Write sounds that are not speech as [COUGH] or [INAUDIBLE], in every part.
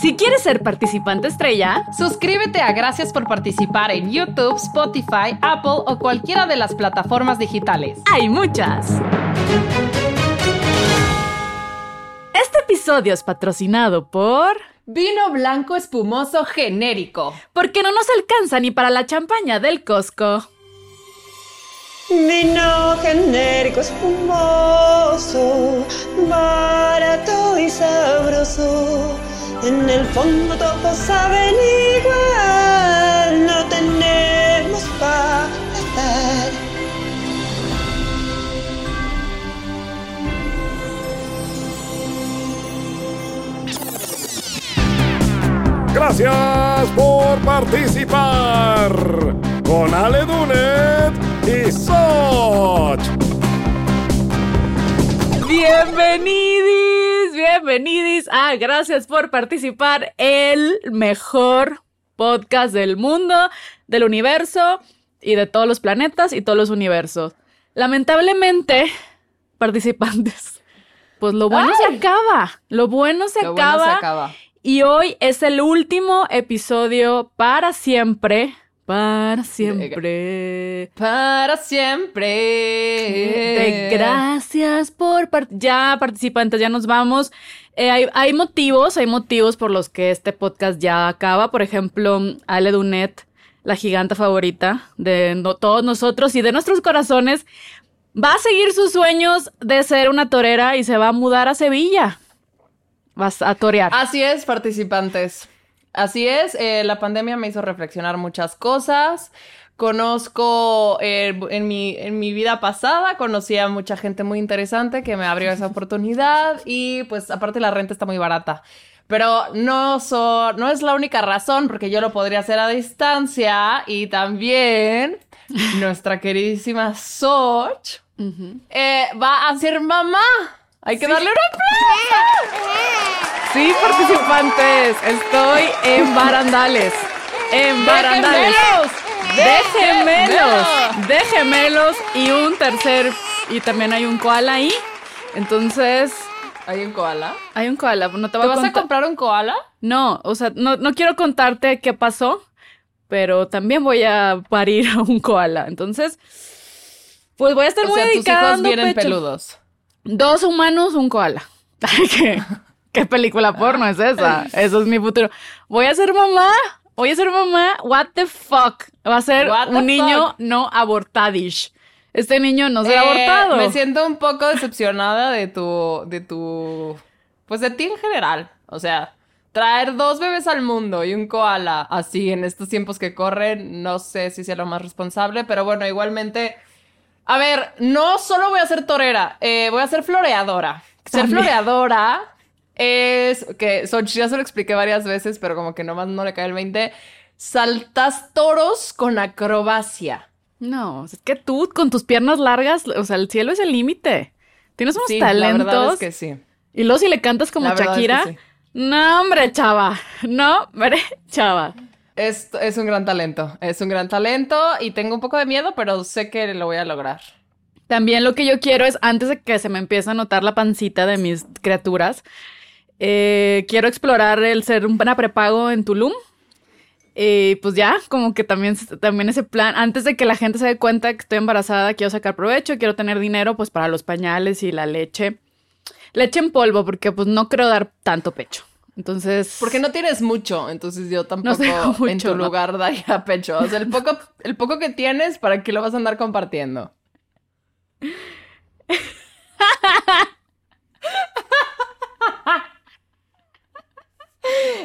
Si quieres ser participante estrella, suscríbete a Gracias por participar en YouTube, Spotify, Apple o cualquiera de las plataformas digitales. Hay muchas. Este episodio es patrocinado por... Vino blanco espumoso genérico. Porque no nos alcanza ni para la champaña del Costco. Vino genérico espumoso, barato y sabroso. En el fondo todos saben igual, no tenemos para estar. Gracias por participar con Ale Dunet y Soch. Bienvenidis, bienvenidis a Gracias por participar, el mejor podcast del mundo, del universo y de todos los planetas y todos los universos. Lamentablemente, participantes, pues lo bueno se acaba, lo bueno se Lo bueno acaba. se acaba. Y hoy es el último episodio para siempre. Para siempre. Para siempre. De gracias por par- ya participantes, ya nos vamos. Eh, hay, hay motivos, hay motivos por los que este podcast ya acaba. Por ejemplo, Ale Dunet, la giganta favorita de no- todos nosotros y de nuestros corazones, va a seguir sus sueños de ser una torera y se va a mudar a Sevilla. Vas a torear. Así es, participantes. Así es, eh, la pandemia me hizo reflexionar muchas cosas. Conozco eh, en, mi, en mi vida pasada, conocí a mucha gente muy interesante que me abrió esa [LAUGHS] oportunidad y pues aparte la renta está muy barata. Pero no, so- no es la única razón porque yo lo podría hacer a distancia y también [LAUGHS] nuestra queridísima Soch eh, va a ser mamá. Hay que darle un aplauso. Sí, participantes, estoy en barandales. En barandales. De gemelos. De gemelos y un tercer. Y también hay un koala ahí. Entonces, ¿Hay un koala? hay un koala. No te ¿Te voy a vas a comprar un koala? No, o sea, no, no quiero contarte qué pasó, pero también voy a parir a un koala. Entonces, pues voy a estar O muy sea, tus dedicada. hijos dando vienen pecho. peludos. Dos humanos, un koala. [LAUGHS] ¿Qué, qué película porno es esa? Eso es mi futuro. Voy a ser mamá. Voy a ser mamá. What the fuck. Va a ser What un niño fuck? no abortadish. Este niño no será Eh, abortado. Me siento un poco decepcionada de tu, de tu, pues de ti en general. O sea, traer dos bebés al mundo y un koala así en estos tiempos que corren, no sé si sea lo más responsable, pero bueno, igualmente, a ver, no solo voy a ser torera, eh, voy a ser floreadora. Ser También. floreadora es que ya se lo expliqué varias veces, pero como que nomás no le cae el 20. Saltas toros con acrobacia. No, es que tú con tus piernas largas, o sea, el cielo es el límite. Tienes unos Sí, talentos. la verdad es que sí. Y luego si le cantas como es que Shakira. sí. No, hombre, chava. No, hombre, chava. Es, un gran talento, es un gran talento y tengo un poco de miedo, pero sé que lo voy a lograr. También lo que yo quiero es, antes de que se me empiece a notar la pancita de mis criaturas, eh, quiero explorar el ser una prepago en Tulum. Y pues ya, como que también, también ese plan, antes de que la gente se dé cuenta que estoy embarazada, quiero sacar provecho, quiero tener dinero pues para los pañales y la leche. Leche en polvo, porque pues no creo dar tanto pecho. Entonces... Porque no tienes mucho, entonces yo tampoco [LAUGHS] en tu ¿no? lugar daría [LAUGHS] pecho. O sea, el poco, el poco que tienes, ¿para qué lo vas a andar compartiendo?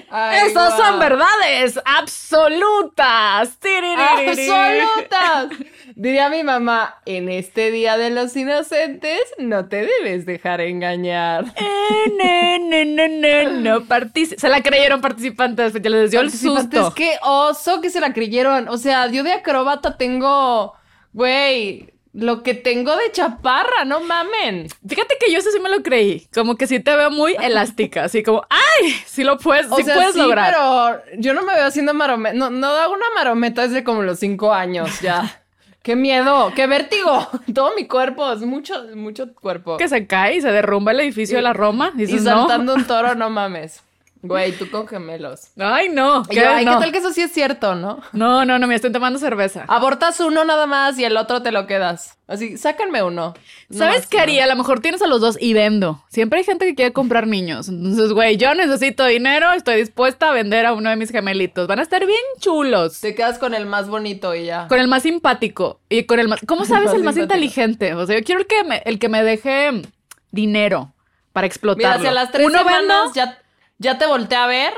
Ay, Esas son verdades absolutas. ¡Absolutas! Diría mi mamá, en este Día de los Inocentes no te debes dejar engañar. [LAUGHS] Eh, no, no, no, no, no, partici- Se la creyeron participantes, ya les dio el susto. qué oso que se la creyeron. O sea, yo de acróbata tengo, güey, lo que tengo de chaparra, no mamen. Fíjate que yo eso sí me lo creí. Como que sí te veo muy [LAUGHS] elástica. Así como, ¡ay! Sí lo puedes, O sí sea, puedes sí, lograr. pero yo no me veo haciendo marometa. No, no hago una marometa desde como los cinco años ya. [LAUGHS] ¡Qué miedo! ¡Qué vértigo! [LAUGHS] Todo mi cuerpo, es mucho, mucho cuerpo. Que se cae y se derrumba el edificio de la Roma. y Dices, saltando un toro, no mames. Güey, tú con gemelos. Ay, no. ¿qué? yo, ay, no. ¿qué tal que eso sí es cierto, no? no, no, no, me estoy tomando cerveza. Abortas uno nada más y el otro te lo quedas. Así, sáquenme uno. No ¿Sabes qué no. haría? A lo mejor tienes a los dos y vendo. Siempre hay gente que quiere comprar niños. Entonces, güey, yo necesito dinero, estoy dispuesta a vender a uno de mis gemelitos. Van a estar bien chulos. Te quedas con el más bonito y ya. Con el más simpático y con el más... ¿Cómo [LAUGHS] sabes Más el más inteligente? O sea, yo quiero el que me, el que me deje dinero para explotarlo. Mira, si a las tres Uno semanas vendo... ya, ya te voltea a ver,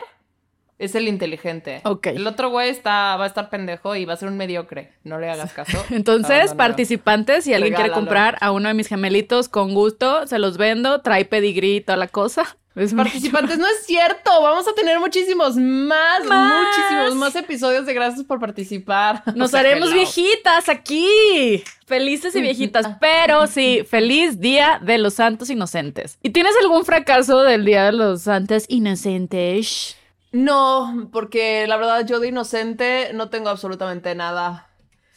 es el inteligente. Ok. El otro güey está, va a estar pendejo y va a ser un mediocre. No le hagas caso. [LAUGHS] Entonces, participantes, si alguien quiere comprar a uno de mis gemelitos, con gusto, se los vendo, trae pedigrí y toda la cosa. [LAUGHS] Es Participantes, no es cierto. Vamos a tener muchísimos más, Más. muchísimos más episodios de gracias por participar. [LAUGHS] Nos O sea, haremos viejitas aquí. Felices y viejitas. Pero sí, feliz Día de los Santos Inocentes. ¿Y tienes algún fracaso del Día de los Santos Inocentes? No, porque la verdad yo de inocente no tengo absolutamente nada.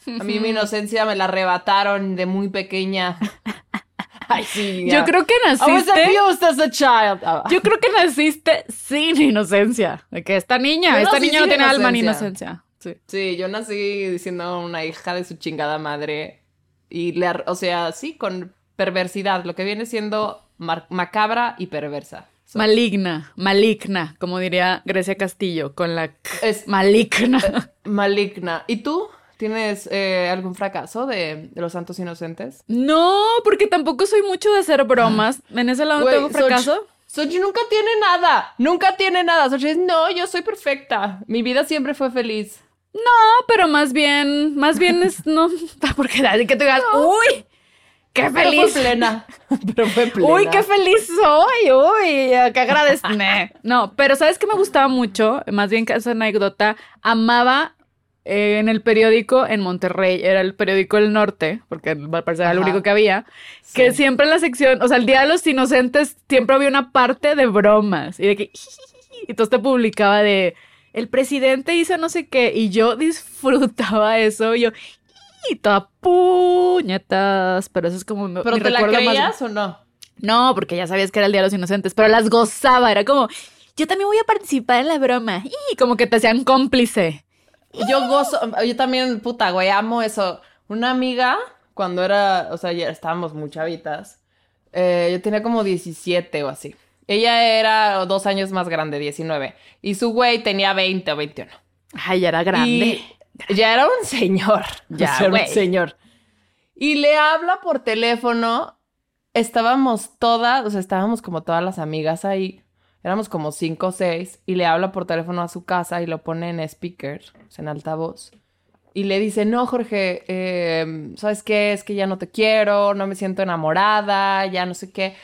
A mí mi inocencia me la arrebataron de muy pequeña. [LAUGHS] Ay, sí. Yo creo que I was naciste. abused as a child. Ah, Yo creo que naciste sin inocencia. De que esta niña, esta niña no tiene alma ni inocencia. inocencia. Sí. Sí, yo nací siendo una hija de su chingada madre. Y le, o sea, sí, con perversidad, lo que viene siendo macabra y perversa. So- Maligna, maligna, como diría Grecia Castillo, con la K. Es- maligna. [LAUGHS] maligna. ¿Y tú? ¿Tienes eh, algún fracaso de, de los santos inocentes? No, porque tampoco soy mucho de hacer bromas. En ese lado no tengo fracaso. Soch- Sochi nunca tiene nada. Nunca tiene nada. Sochi es, no, yo soy perfecta. Mi vida siempre fue feliz. No, pero más bien, más bien es, no, [LAUGHS] porque que te digas, uy, qué Pero feliz. fue plena. [LAUGHS] Pero fue plena. Uy, qué feliz soy, uy, qué agradezco. No, pero ¿sabes qué me gustaba mucho? Más bien que esa anécdota, amaba eh, en el periódico en Monterrey, era el periódico El Norte, porque al parecer era el único que había, que siempre en la sección, o sea, el Día de los Inocentes, siempre había una parte de bromas, y de que, [LAUGHS] y entonces te publicaba de, el presidente hizo no sé qué, y yo disfrutaba eso, y yo, y toda puñetas, pero eso es como mi- ¿Pero mi te la recuerdo más- creías o no? no, porque ya sabías que era el Día de los Inocentes, pero las gozaba, era como, yo también voy a participar en la broma. Y como que te hacían cómplice. Yo gozo, yo también, puta, güey, amo eso. Una amiga, cuando era, o sea, ya estábamos muy chavitas, eh, yo tenía como 17 o así. Ella era dos años más grande, 19. Y su güey tenía 20 o 21. Ay, ya era grande. Y [LAUGHS] ya era un señor. Ya, güey. un señor. Y le habla por teléfono. Estábamos todas, o sea, estábamos como todas las amigas ahí. Éramos como cinco o seis. Y le habla por teléfono a su casa y lo pone en speaker, o sea, en altavoz. Y le dice, no, Jorge, eh, ¿sabes qué? Es que ya no te quiero, no me siento enamorada, ya no sé qué.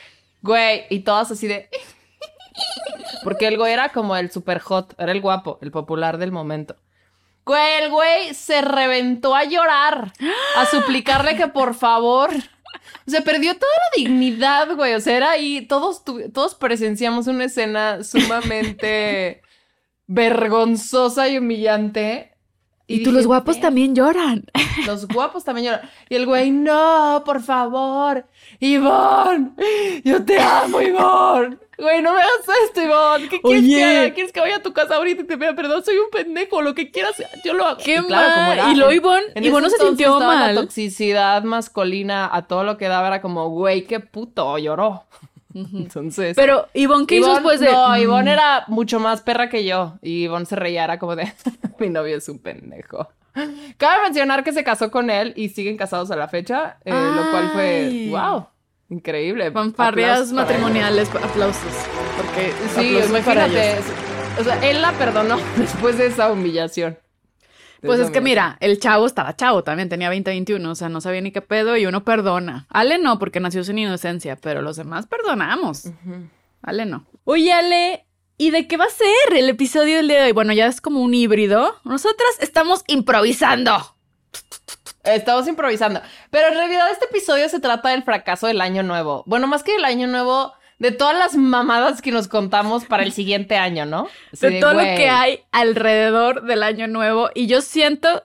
Güey, y todas así de... [LAUGHS] Porque el güey era como el super hot, era el guapo, el popular del momento. El güey se reventó a llorar, a suplicarle que por favor. O sea, perdió toda la dignidad, güey. O sea, era ahí, todos, todos presenciamos una escena sumamente vergonzosa y humillante. Y, tú, los guapos también lloran. [LAUGHS] Los guapos también lloran. Y el güey, no, por favor. Ivonne, yo te amo, Ivonne. Güey, no me hagas esto, Ivonne. ¿Qué quieres Oye. que haga? ¿Quieres que vaya a tu casa ahorita y te pida perdón? Soy un pendejo, lo que quieras, yo lo hago. Qué Y claro, como era- Y luego Ivonne- en Ivonne no se sintió mal. La toxicidad masculina a todo lo que daba era como, güey, qué puto, lloró. [LAUGHS] Entonces... Pero, Ivonne, ¿qué hizo después de...? No, Mm. Ivonne era mucho más perra que yo. Y Ivonne se reía, era como de, [LAUGHS] mi novio es un pendejo. Cabe mencionar que se casó con él y siguen casados a la fecha, eh, lo cual fue, wow, increíble. Fanfarrias él. matrimoniales, aplausos. Porque Sí, imagínate. ellos. O sea, él la perdonó [LAUGHS] después de esa humillación. Pues es que mira, el chavo estaba chavo también, tenía 20, 21, o sea, no sabía ni qué pedo y uno perdona. Ale no, porque nació sin inocencia, pero los demás perdonamos. Ale no. Oye, Ale, ¿y de qué va a ser el episodio del día de hoy? Bueno, ya es como un híbrido. Nosotras estamos improvisando. Estamos improvisando. Pero en realidad este episodio se trata del fracaso del año nuevo. Bueno, más que del año nuevo, de todas las mamadas que nos contamos para el siguiente año, ¿no? Así de todo lo que hay alrededor del año nuevo. Y yo siento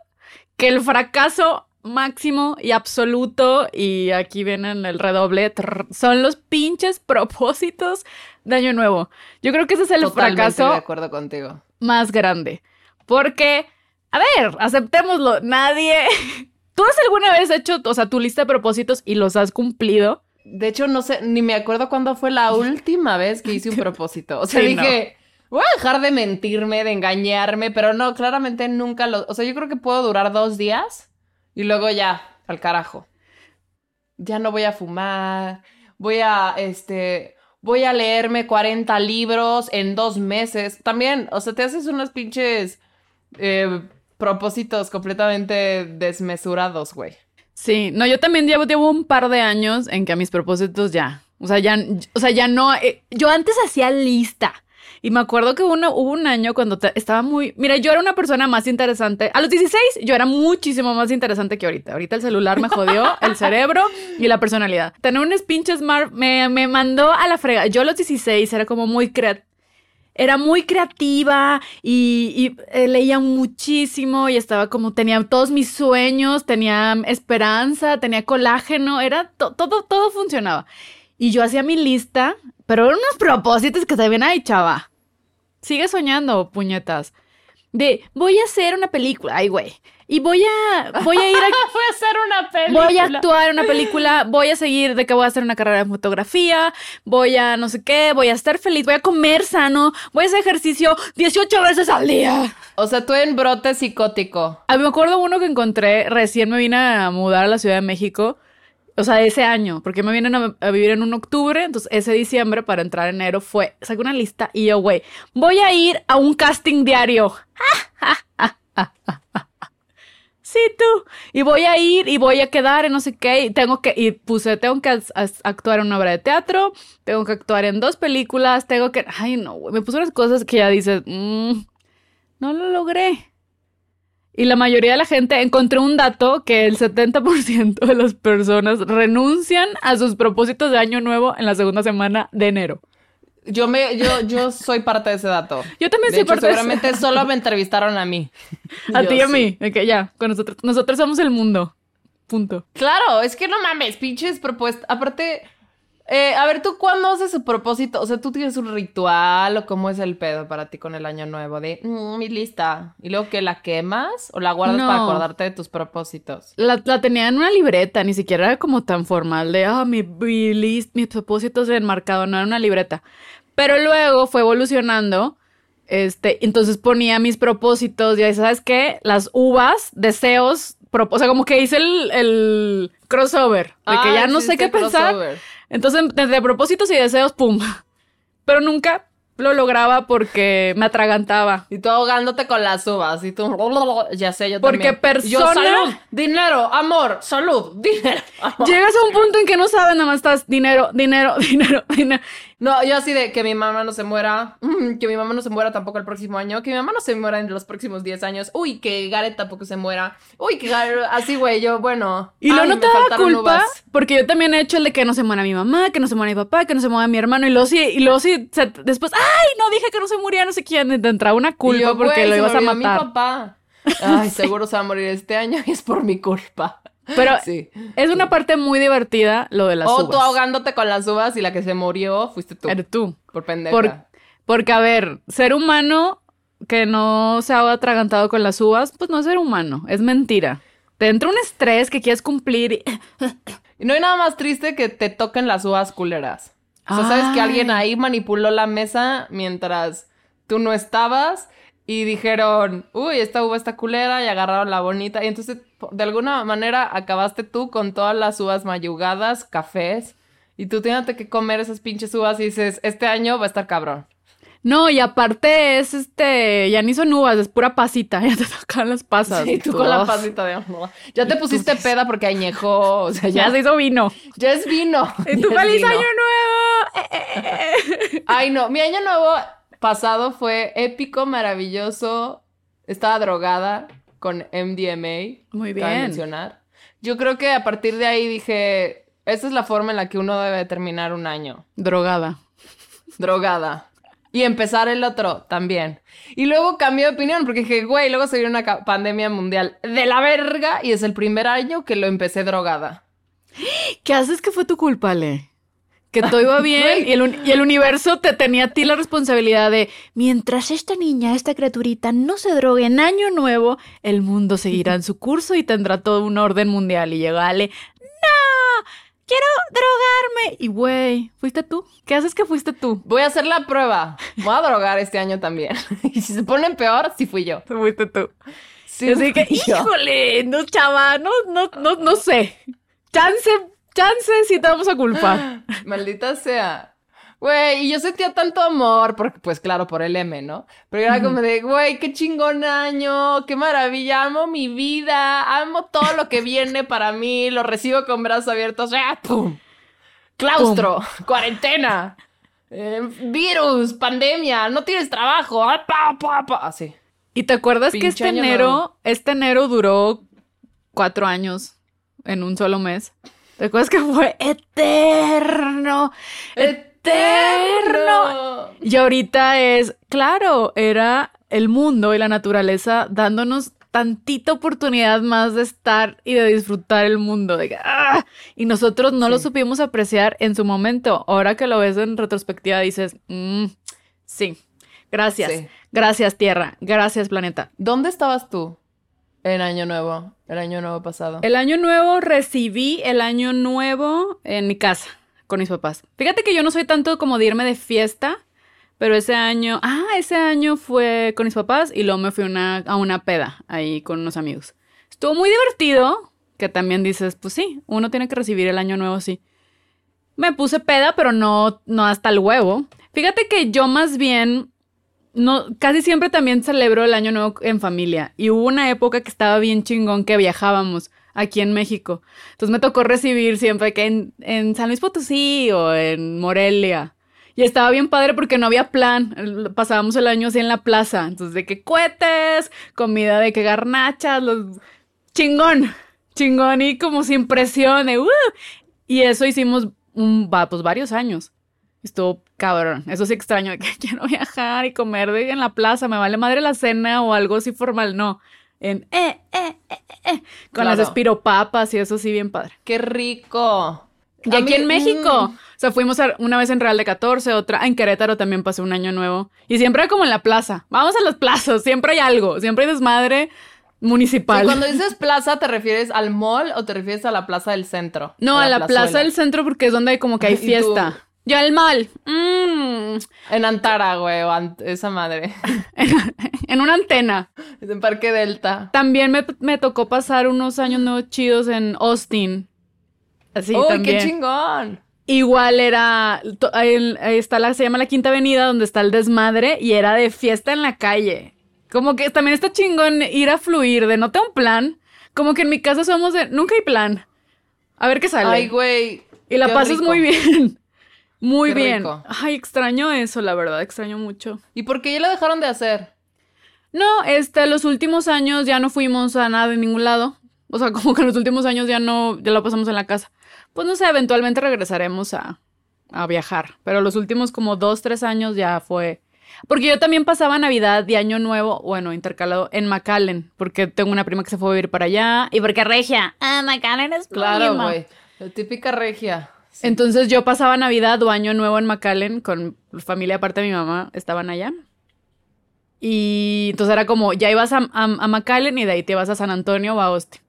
que el fracaso máximo y absoluto, y aquí vienen el redoble, trrr, son los pinches propósitos de Año Nuevo. Yo creo que ese es el Totalmente fracaso de acuerdo contigo. más grande. Porque, a ver, aceptémoslo, nadie... [LAUGHS] ¿Tú has alguna vez hecho, o sea, tu lista de propósitos y los has cumplido? De hecho, no sé, ni me acuerdo cuándo fue la [LAUGHS] última vez que hice un [LAUGHS] propósito. O sea, Sí, dije, voy a dejar de mentirme, de engañarme, pero no, claramente nunca lo... O sea, yo creo que puedo durar dos días y luego ya, al carajo. Ya no voy a fumar, voy a, este, voy a leerme 40 libros en dos meses. También, o sea, te haces unos pinches eh, propósitos completamente desmesurados, güey. Sí, no, yo también llevo, llevo un par de años en que a mis propósitos ya, o sea, ya, o sea, ya no, eh, yo antes hacía lista. Y me acuerdo que uno, hubo un año cuando te- estaba muy... Mira, yo era una persona más interesante. A los 16 yo era muchísimo más interesante que ahorita. Ahorita el celular me jodió [LAUGHS] el cerebro y la personalidad. Tener un pinche smart me, me mandó a la frega. Yo a los 16 era como muy creativa. Era muy creativa y, eh, leía muchísimo y estaba como, tenía todos mis sueños, tenía esperanza, tenía colágeno, era to- todo, todo funcionaba. Y yo hacía mi lista, pero eran unos propósitos que también ay, chava. Sigue soñando, puñetas. De, voy a hacer una película, ay, güey. Y voy a, voy a ir a, [LAUGHS] Voy a hacer una película. Voy a actuar en una película, voy a seguir de que voy a hacer una carrera de fotografía, voy a no sé qué, voy a estar feliz, voy a comer sano, voy a hacer ejercicio 18 veces al día. O sea, tú en brote psicótico. A mí me acuerdo uno que encontré, recién me vine a mudar a la Ciudad de México, o sea, ese año, porque me vienen a, vivir en un octubre, entonces ese diciembre para entrar enero fue, saqué una lista y yo, güey, voy a ir a un casting diario. [LAUGHS] Sí, tú. Y voy a ir y voy a quedar en no sé qué. Y tengo que, y puse, tengo que actuar en una obra de teatro, tengo que actuar en dos películas, tengo que. Ay, no, güey. Me puse unas cosas que ya dices, "Mm, no lo logré. Y la mayoría de la gente, encontré un dato que el 70% de las personas renuncian a sus propósitos de año nuevo en la segunda semana de enero. Yo me, yo, yo soy parte de ese dato. Yo también De soy hecho, parte de ese seguramente solo me entrevistaron a mí. A ti y a sí. mí. que ya, con nosotros. Nosotros somos el mundo. Punto. Claro, es que no mames, pinches propuestas. Aparte, eh, a ver, ¿tú cuándo haces su propósito? O sea, ¿tú tienes un ritual o cómo es el pedo para ti con el año nuevo? De, "Mm, mi lista. ¿Y luego que la quemas o la guardas No. para acordarte de tus propósitos? La, la tenía en una libreta, ni siquiera era como tan formal de, ah, mi, mi list, mis propósitos enmarcado, no era una libreta. Pero luego fue evolucionando, este, entonces ponía mis propósitos, y ahí, ¿sabes qué? Las uvas, deseos, o sea, como que hice el, el crossover, de que ya Ah, no sé qué pensar. Entonces, entre propósitos y deseos, pum. Pero nunca lo lograba porque me atragantaba. Y tú ahogándote con las uvas. Y tú, ya sé, yo Porque también. Yo, persona- salud, dinero, amor, salud, [LAUGHS] dinero. amor". Llegas a un punto en que no sabes, nada más estás dinero, dinero, [LAUGHS] dinero, dinero. No, yo así de que mi mamá no se muera, mm, que mi mamá no se muera tampoco el próximo año, que mi mamá no se muera en los próximos 10 años, uy, que Gareth tampoco se muera, uy, que Gareth, así güey, yo, bueno. Y luego no te daba faltaron culpa, uvas. porque yo también he hecho el de que no se muera mi mamá, que no se muera mi papá, que no se muera mi hermano, y luego sí, y luego sí, se- después, ay, no dije que no se moría no sé quién, te entraba una culpa yo, porque lo ibas a murió mi matar. papá. Ay, seguro se va a morir este año y es por mi culpa. Pero [LAUGHS] Sí. es una parte muy divertida lo de las o uvas. tú ahogándote con las uvas y la que se murió fuiste tú. Eres tú. Por pendeja. Por- porque, a ver, ser humano que no se ha atragantado con las uvas, pues no es ser humano, es mentira. Te entra un estrés que quieres cumplir y... [LAUGHS] No hay nada más triste que te toquen las uvas culeras. O sea, sabes que alguien ahí manipuló la mesa mientras tú no estabas y dijeron, uy, esta uva está culera y agarraron la bonita. Y entonces, de alguna manera, acabaste tú con todas las uvas mayugadas, cafés. Y tú tienes que comer esas pinches uvas y dices, este año va a estar cabrón. No, y aparte es este, ya ni son uvas, es pura pasita, [LAUGHS] ya te tocan las pasas. Y tú con la pasita de... Ya te pusiste peda porque añejó, o sea, Ya ya, se hizo vino. ya es vino. Y tu [LAUGHS] feliz año nuevo. [LAUGHS] Eh, eh, eh. Ay, no, mi año nuevo pasado fue épico, maravilloso. Estaba drogada con MDMA. Muy bien. mencionar. Yo creo que a partir de ahí dije, esa es la forma en la que uno debe terminar un año. Drogada. Drogada. Y empezar el otro también. Y luego cambié de opinión porque dije, güey, luego se vio una pandemia mundial de la verga y es el primer año que lo empecé drogada. ¿Qué haces que fue tu culpa, Le? Que todo iba [LAUGHS] bien y el, y el universo te tenía a ti la responsabilidad de mientras esta niña, esta criaturita no se drogue en año nuevo, el mundo seguirá en su curso y tendrá todo un orden mundial. Y llegó Ale, ¡No! ¡Quiero drogarme! Y güey, ¿fuiste tú? ¿Qué haces que fuiste tú? Voy a hacer la prueba. Voy a drogar este año también. [LAUGHS] y si se ponen peor, sí fui yo. Fuiste tú. Sí, Así que, híjole, no, chava, no, no, no, no sé. Chance, chance, sí te vamos a culpar. [GASPS] Maldita sea. Güey, y yo sentía tanto amor, porque, pues claro, por el M, ¿no? Pero era como de, güey, qué chingón año, qué maravilla, amo mi vida, amo todo lo que viene para mí, lo recibo con brazos abiertos, ¡ah, pum! Claustro, [LAUGHS] cuarentena, eh, virus, pandemia, no tienes trabajo, ¡ah, pa, pa, pa! Así. ¿Y te acuerdas que este enero, nuevo. este enero duró cuatro años en un solo mes? ¿Te acuerdas que fue eterno? Eterno. Y ahorita es, claro, era el mundo y la naturaleza dándonos tantita oportunidad más de estar y de disfrutar el mundo. de ¡ah! Y nosotros no lo supimos apreciar en su momento. Ahora que lo ves en retrospectiva dices, "Mm, sí, gracias. Sí. Gracias Tierra, gracias planeta. ¿Dónde estabas tú en Año Nuevo, el Año Nuevo pasado? El año nuevo recibí el año nuevo en mi casa con mis papás. Fíjate que yo no soy tanto como de irme de fiesta, pero ese año, ah, ese año fue con mis papás y luego me fui una- a una peda ahí con unos amigos. Estuvo muy divertido, que también dices, pues sí, uno tiene que recibir el año nuevo, sí. Me puse peda, pero no, no hasta el huevo. Fíjate que yo más bien no, casi siempre también celebro el año nuevo en familia. Y hubo una época que estaba bien chingón que viajábamos aquí en México. Entonces me tocó recibir siempre que en, en San Luis Potosí o en Morelia. Y estaba bien padre porque no había plan. Pasábamos el año así en la plaza. Entonces, de que cohetes, comida de que garnachas, los... chingón. Chingón y como sin presión. de, "Uh". Y eso hicimos un, pues varios años. Estuvo cabrón. Eso sí extraño de que [LAUGHS] quiero viajar y comer de, en la plaza. Me vale madre la cena o algo así formal. No. En eh, eh, eh, eh, eh, Con las espiropapas y eso sí, bien padre. ¡Qué rico! Y A aquí mí- en México. mm, O sea, fuimos a- una vez en Real de 14, otra en Querétaro también pasé un año nuevo. Y siempre como en la plaza. Vamos a las plazas, siempre hay algo. Siempre hay desmadre municipal. Sí, cuando dices plaza, ¿te refieres al mall o te refieres a la plaza del centro? No, a la plaza del centro porque es donde hay como que hay [LAUGHS] ¿Y fiesta. Ya el mal. Mm. En Antara, güey, o ant- esa madre. [LAUGHS] en una antena. En Parque Delta. También me, me tocó pasar unos años nuevos chidos en Austin. Así ¡Uy, también. qué chingón! Igual era, el- está la, se llama la Quinta Avenida, donde está el desmadre, y era de fiesta en la calle. Como que también está chingón ir a fluir, de no tengo un plan. Como que en mi casa somos de, nunca hay plan. A ver qué sale. Ay, güey. y la pasas rico. muy bien. Muy Qué bien. rico. Ay, extraño eso, la verdad, extraño mucho. ¿Y por qué ya lo dejaron de hacer? No, este, los últimos años ya no fuimos a nada en ningún lado. O sea, [LAUGHS] como que en los últimos años ya no, ya lo pasamos en la casa. Pues no sé, eventualmente regresaremos a, a viajar. Pero los últimos como dos, tres años ya fue. Porque yo también pasaba Navidad y Año Nuevo, bueno, intercalado en McAllen, porque tengo una prima que se fue a vivir para allá. Y porque Regia. Ah, McAllen es Claro, güey. La típica regia. Entonces yo pasaba Navidad o Año Nuevo en McAllen con familia aparte de mi mamá, estaban allá. Y entonces era como, ya ibas a, a, a McAllen y de ahí te ibas a San Antonio o a Austin.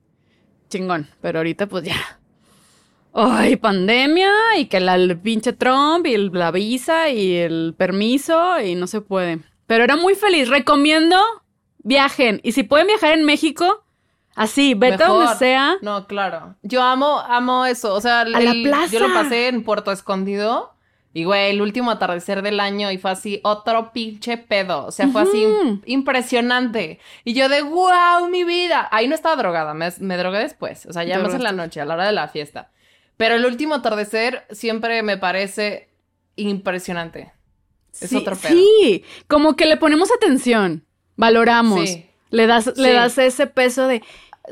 Chingón, pero ahorita pues ya. Ay, pandemia y que la, el pinche Trump y el- la visa y el permiso y no se puede. Pero era muy feliz, recomiendo viajen. Y si pueden viajar en México, así, vete donde sea. No, claro. Yo amo, amo eso. O sea, el- A la el- plaza. yo lo pasé en Puerto Escondido. Y, güey, el último atardecer del año y fue así, otro pinche pedo. O sea, fue así impresionante. Y yo de, wow, mi vida. Ahí no estaba drogada, me, me drogué después. O sea, ya más en la noche, a la hora de la fiesta. Pero el último atardecer siempre me parece impresionante. Es sí, otro pedo. Sí, como que le ponemos atención, valoramos, Sí. Le das, le das ese peso de,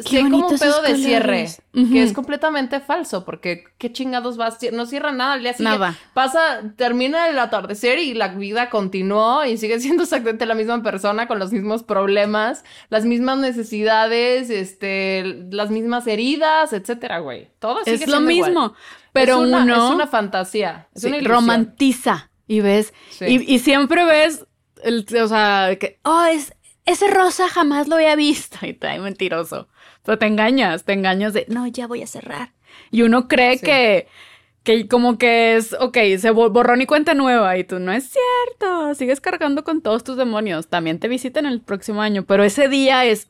sí hay como un pedo de cierre, que es completamente falso, porque qué chingados vas, no cierra nada, al día siguiente Nada. pasa, termina el atardecer y la vida continuó y sigue siendo exactamente la misma persona con los mismos problemas, las mismas necesidades, este, las mismas heridas, etcétera, güey. Todo sigue Es lo igual. mismo. Pero es una, uno es una fantasía, es sí, una ilusión. romantiza y ves. Sí. Y, y siempre ves, el, o sea, que, oh, es, ese rosa jamás lo había visto. [LAUGHS] Y te mentiroso. Pero te engañas, te engañas de, no, ya voy a cerrar. Y uno cree Sí. que, que como que es, ok, se bo- borrón y cuenta nueva. Y tú, no es cierto, sigues cargando con todos tus demonios. También te visitan el próximo año. Pero ese día es,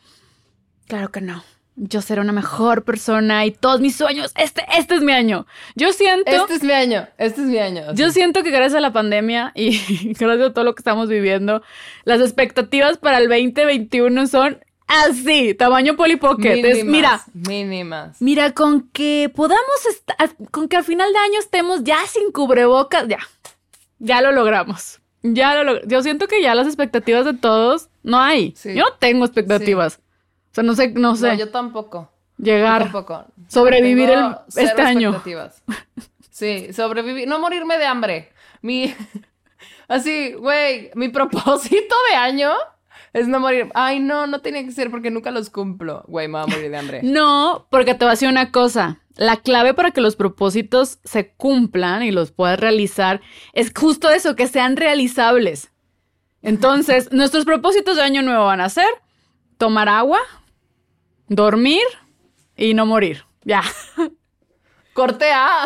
claro que no. Yo seré una mejor persona y todos mis sueños, este, este es mi año. Yo siento... Este es mi año, este es mi año. Yo siento que gracias a la pandemia y [LAUGHS] gracias a todo lo que estamos viviendo, las expectativas para el 2021 son así, tamaño Polly Pocket. Es, mira, mínimas. mira, con que podamos estar, con que al final de año estemos ya sin cubrebocas, ya, ya lo logramos. Ya lo log- Yo siento que ya las expectativas de todos no hay. Sí. Yo no tengo expectativas. O sea, no sé, no sé, No, yo tampoco. Yo llegar, tampoco. sobrevivir el- este año. Sí, sobrevivir, no morirme de hambre. Mi, así, güey, mi propósito de año es no morir. Ay, no, no tenía que ser porque nunca los cumplo. Güey, me voy a morir de hambre. No, porque te voy a decir una cosa. La clave para que los propósitos se cumplan y los puedas realizar es justo eso, que sean realizables. Entonces, nuestros propósitos de año nuevo van a ser tomar agua, dormir y no morir. Ya. [LAUGHS] Corte A,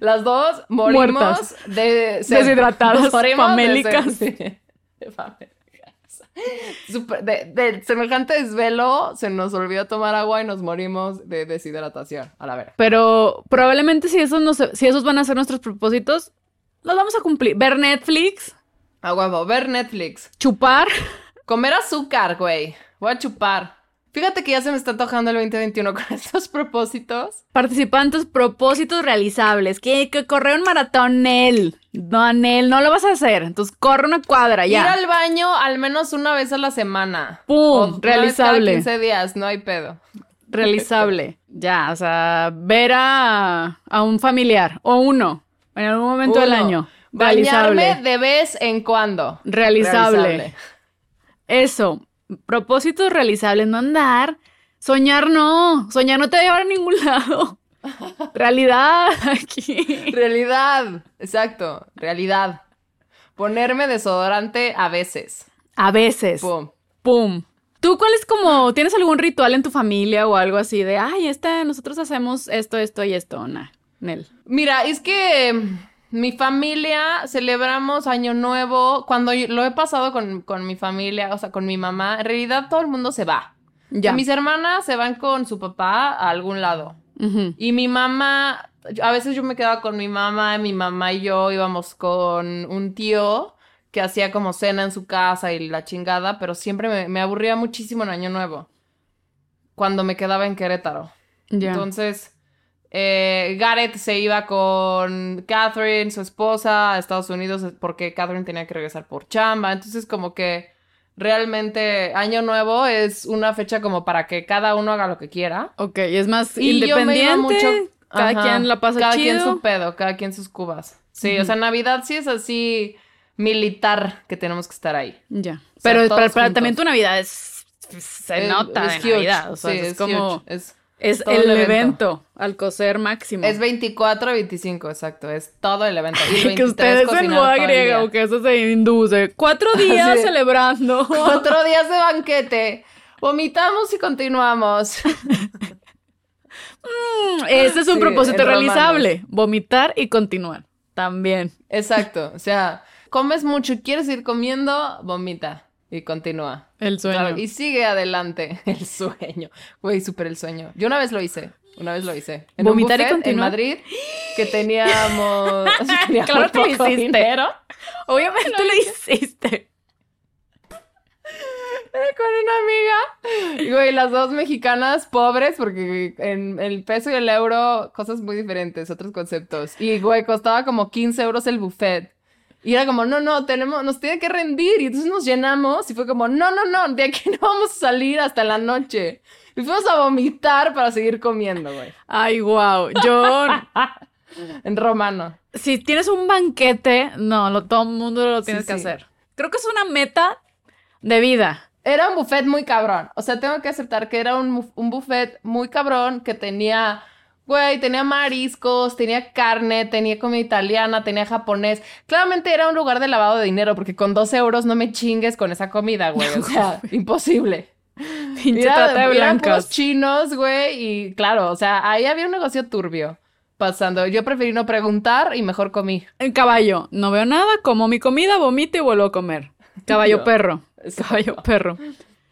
las dos morimos Muertas. de sed. Deshidratadas, Nos morimos de famélicas. sed, [LAUGHS] sí. De famélicas. Súper- de, de semejante desvelo se nos olvidó tomar agua y nos morimos de deshidratación. A la ver. Pero probablemente si esos, no se- si esos van a ser nuestros propósitos, los vamos a cumplir. Ver Netflix, A huevo, ver Netflix. chupar. Comer azúcar, güey. Voy a chupar. Fíjate que ya se me está antojando el 2021 con [LAUGHS] estos propósitos. Participantes, propósitos realizables. Que, que correr un maratón, Nel. No, Nel, no lo vas a hacer. Entonces, corre una cuadra, Ir ya. al baño al menos una vez a la semana. ¡Pum! O Realizable. 15 días, no hay pedo. Realizable. [LAUGHS] Ya, o sea, ver a, a un familiar o uno en algún momento del año. Bañarme Realizable. de vez en cuando. Realizable. Eso. Propósitos realizables, no andar. Soñar no. Soñar no te va a llevar a ningún lado. [LAUGHS] Realidad aquí. Realidad. Exacto. Realidad. Ponerme desodorante a veces. A veces. Pum. Pum. ¿Tú cuál es como, tienes algún ritual en tu familia o algo así de, ay, este, nosotros hacemos esto, esto y esto? Nel. Mira, es que mi familia celebramos Año Nuevo. Cuando lo he pasado con, con mi familia, o sea, con mi mamá, en realidad todo el mundo se va. Ya. Mis hermanas se van con su papá a algún lado. Y mi mamá, a veces yo me quedaba con mi mamá, mi mamá y yo íbamos con un tío que hacía como cena en su casa y la chingada, pero siempre me, me aburría muchísimo en Año Nuevo, cuando me quedaba en Querétaro. Entonces, eh, Gareth se iba con Catherine, su esposa, a Estados Unidos porque Catherine tenía que regresar por chamba. Entonces, como que realmente Año Nuevo es una fecha como para que cada uno haga lo que quiera. Ok, es más Y yo me independiente. iba mucho. Cada Ajá, quien la pasa Cada chido. quien su pedo, cada quien sus cubas. Sí, o sea, Navidad sí es así militar que tenemos que estar ahí. Ya. sea, Pero para, para juntos. Navidad tu Navidad es. Se nota es de huge. Navidad. O sea, Sí, es, es como. huge. Es, Es todo el el evento. evento. al coser máximo. es 24 y 25, exacto. Es todo el evento. Y el que 23 ustedes en moda griega día. o que eso se induce. Cuatro [LAUGHS] días celebrando. Cuatro [LAUGHS] días de banquete. Vomitamos y continuamos. Ese es un Sí, propósito romanos. realizable. Vomitar y continuar. También. Exacto. O sea, comes mucho y quieres ir comiendo, vomita y continúa. El sueño. Claro, y sigue adelante [LAUGHS] el sueño. Güey, súper el sueño. Yo una vez lo hice. Una vez lo hice. En un ¿Vomitar y buffet continuar? En Madrid, que teníamos. [LAUGHS] [LAUGHS] teníamos Claro que lo hiciste. dinero. Obviamente lo hiciste. con una amiga. Y, güey, las dos mexicanas pobres, porque en el peso y el euro, cosas muy diferentes, otros conceptos. Y, güey, costaba como 15 euros el buffet. Y era como, no, no, tenemos, nos tiene que rendir. Y entonces nos llenamos y fue como, no, no, no, de aquí [LAUGHS] no vamos a salir hasta la noche. Y fuimos a vomitar para seguir comiendo, güey. Ay, wow. Yo, [LAUGHS] En romano. si tienes un banquete, no, lo, todo el mundo lo tienes Sí, que sí. hacer. Creo que es una meta de vida. Era un buffet muy cabrón. O sea, tengo que aceptar que era un, un buffet muy cabrón que tenía, güey, tenía mariscos, tenía carne, tenía comida italiana, tenía japonés. Claramente era un lugar de lavado de dinero porque con 12 euros no me chingues con esa comida, güey. O sea, imposible. [LAUGHS] Pinche trata de blancas. chinos, güey, y claro, o sea, ahí había un negocio turbio pasando. Yo preferí no preguntar y mejor comí. El caballo, no veo nada, como mi comida, vomito y vuelvo a comer. Caballo perro. Caballo perro.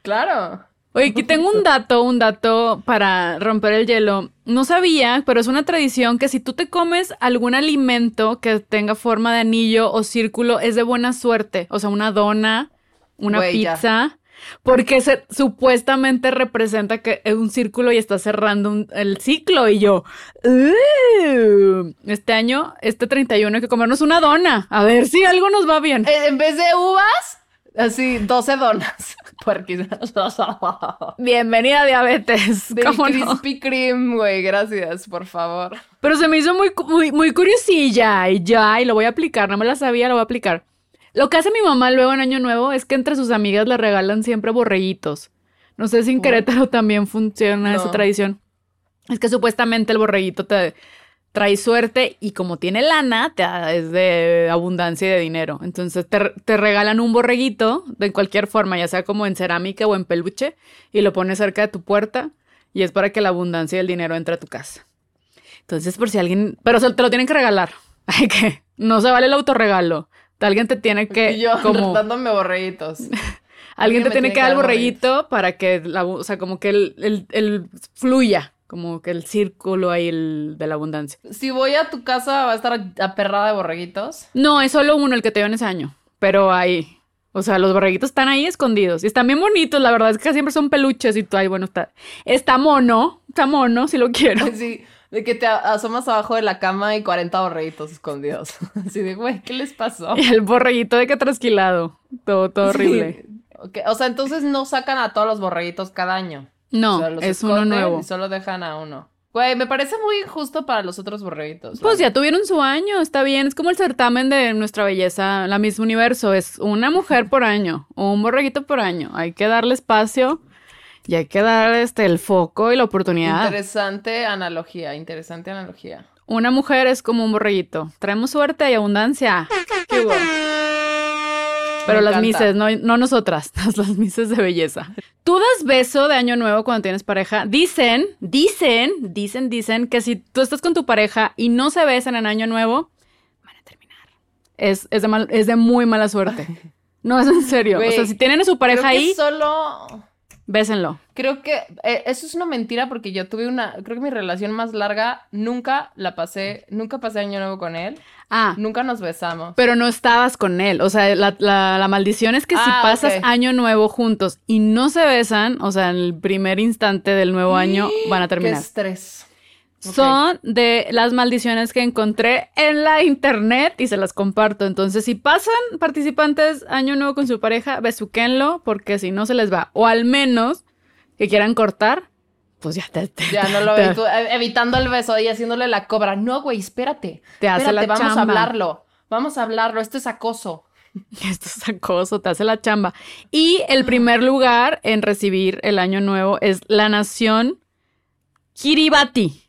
Claro. Oye, aquí tengo un dato, un dato para romper el hielo. No sabía, pero es una tradición que si tú te comes algún alimento que tenga forma de anillo o círculo, es de buena suerte. O sea, una dona, una Güey, ya. pizza. Porque se, supuestamente representa que es un círculo y está cerrando un- el ciclo. Y yo, "Uh, este año, este 31, hay que comernos una dona. A ver si algo nos va bien. Eh, En vez de uvas, así, 12 donas. [LAUGHS] Bienvenida a diabetes. De ¿Cómo? Krispy Kreme, güey, gracias, por favor. Pero se me hizo muy, muy, muy curiosilla y ya, y lo voy a aplicar, no me la sabía, lo voy a aplicar. Lo que hace mi mamá luego en Año Nuevo es que entre sus amigas le regalan siempre borreguitos. No sé si en. Querétaro también funciona esa tradición. Es que supuestamente el borreguito te trae suerte y como tiene lana, te es de abundancia y de dinero. Entonces te, te regalan un borreguito de cualquier forma, ya sea como en cerámica o en peluche, y lo pones cerca de tu puerta y es para que la abundancia y el dinero entre a tu casa. Entonces, por si alguien. Pero se- te lo tienen que regalar. [LAUGHS] Ay, que no se vale el autorregalo. Alguien te tiene que. y yo como, dándome borreguitos. [LAUGHS] alguien te tiene que dar el borreguito. borreguito para que. La, o sea, como que el, el- el fluya. Como que el círculo ahí el, de la abundancia. Si voy a tu casa, va a estar aperrada de borreguitos. No, es solo uno el que te dio en ese año. Pero ahí. O sea, los borreguitos están ahí escondidos. Y están bien bonitos, la verdad es que siempre son peluches y tú, ay, bueno, está. Está mono. Está mono, si lo quiero. [LAUGHS] Así, de que te asomas abajo de la cama y 40 borreguitos escondidos. [LAUGHS] Así de, güey, ¿qué les pasó? Y [LAUGHS] el borreguito de que trasquilado. Todo, todo horrible. Sí. O sea, entonces no sacan a todos los borreguitos cada año. No, O sea, los es uno nuevo. Y solo dejan a uno. Güey, me parece muy injusto para los otros borreguitos. Pues ya tuvieron su año, está bien. Es como el certamen de nuestra belleza, la misma universo. Es una mujer por año, un borreguito por año. Hay que darle espacio y hay que dar este, el foco y la oportunidad. Interesante analogía, interesante analogía. Una mujer es como un borreguito. Traemos suerte y abundancia. [LAUGHS] ¿Qué hubo? Pero Me las encanta. mises, no, no nosotras, [LAUGHS] las, las mises de belleza. Tú das beso de año nuevo cuando tienes pareja. Dicen, dicen, dicen, dicen que si tú estás con tu pareja y no se besan en año nuevo, van a terminar. Es, es, de, mal- es de muy mala suerte. [LAUGHS] No, es en serio. o sea, si tienen a su pareja Creo que ahí, solo... bésenlo. Creo que eh, eso es una mentira porque yo tuve una... Creo que mi relación más larga nunca la pasé... Nunca pasé año nuevo con él. Ah, Nunca nos besamos. pero no estabas con él. O sea, la, la- la maldición es que si Ah, pasas año nuevo juntos y no se besan, o sea, en el primer instante del nuevo año van a Qué terminar. estrés. Son de las maldiciones que encontré en la internet y se las comparto. Entonces, si pasan participantes año nuevo con su pareja, besuquenlo porque si no se les va. O al menos que quieran cortar, pues ya te, te- Ya no lo [LAUGHS] te- tú, eh, evitando el beso y haciéndole la cobra. No, güey, espérate. Te hace espérate, la vamos a hablarlo. Vamos a hablarlo. Esto es acoso. [LAUGHS] Esto es acoso, te hace la chamba. Y el primer lugar en recibir el año nuevo es la nación Kiribati.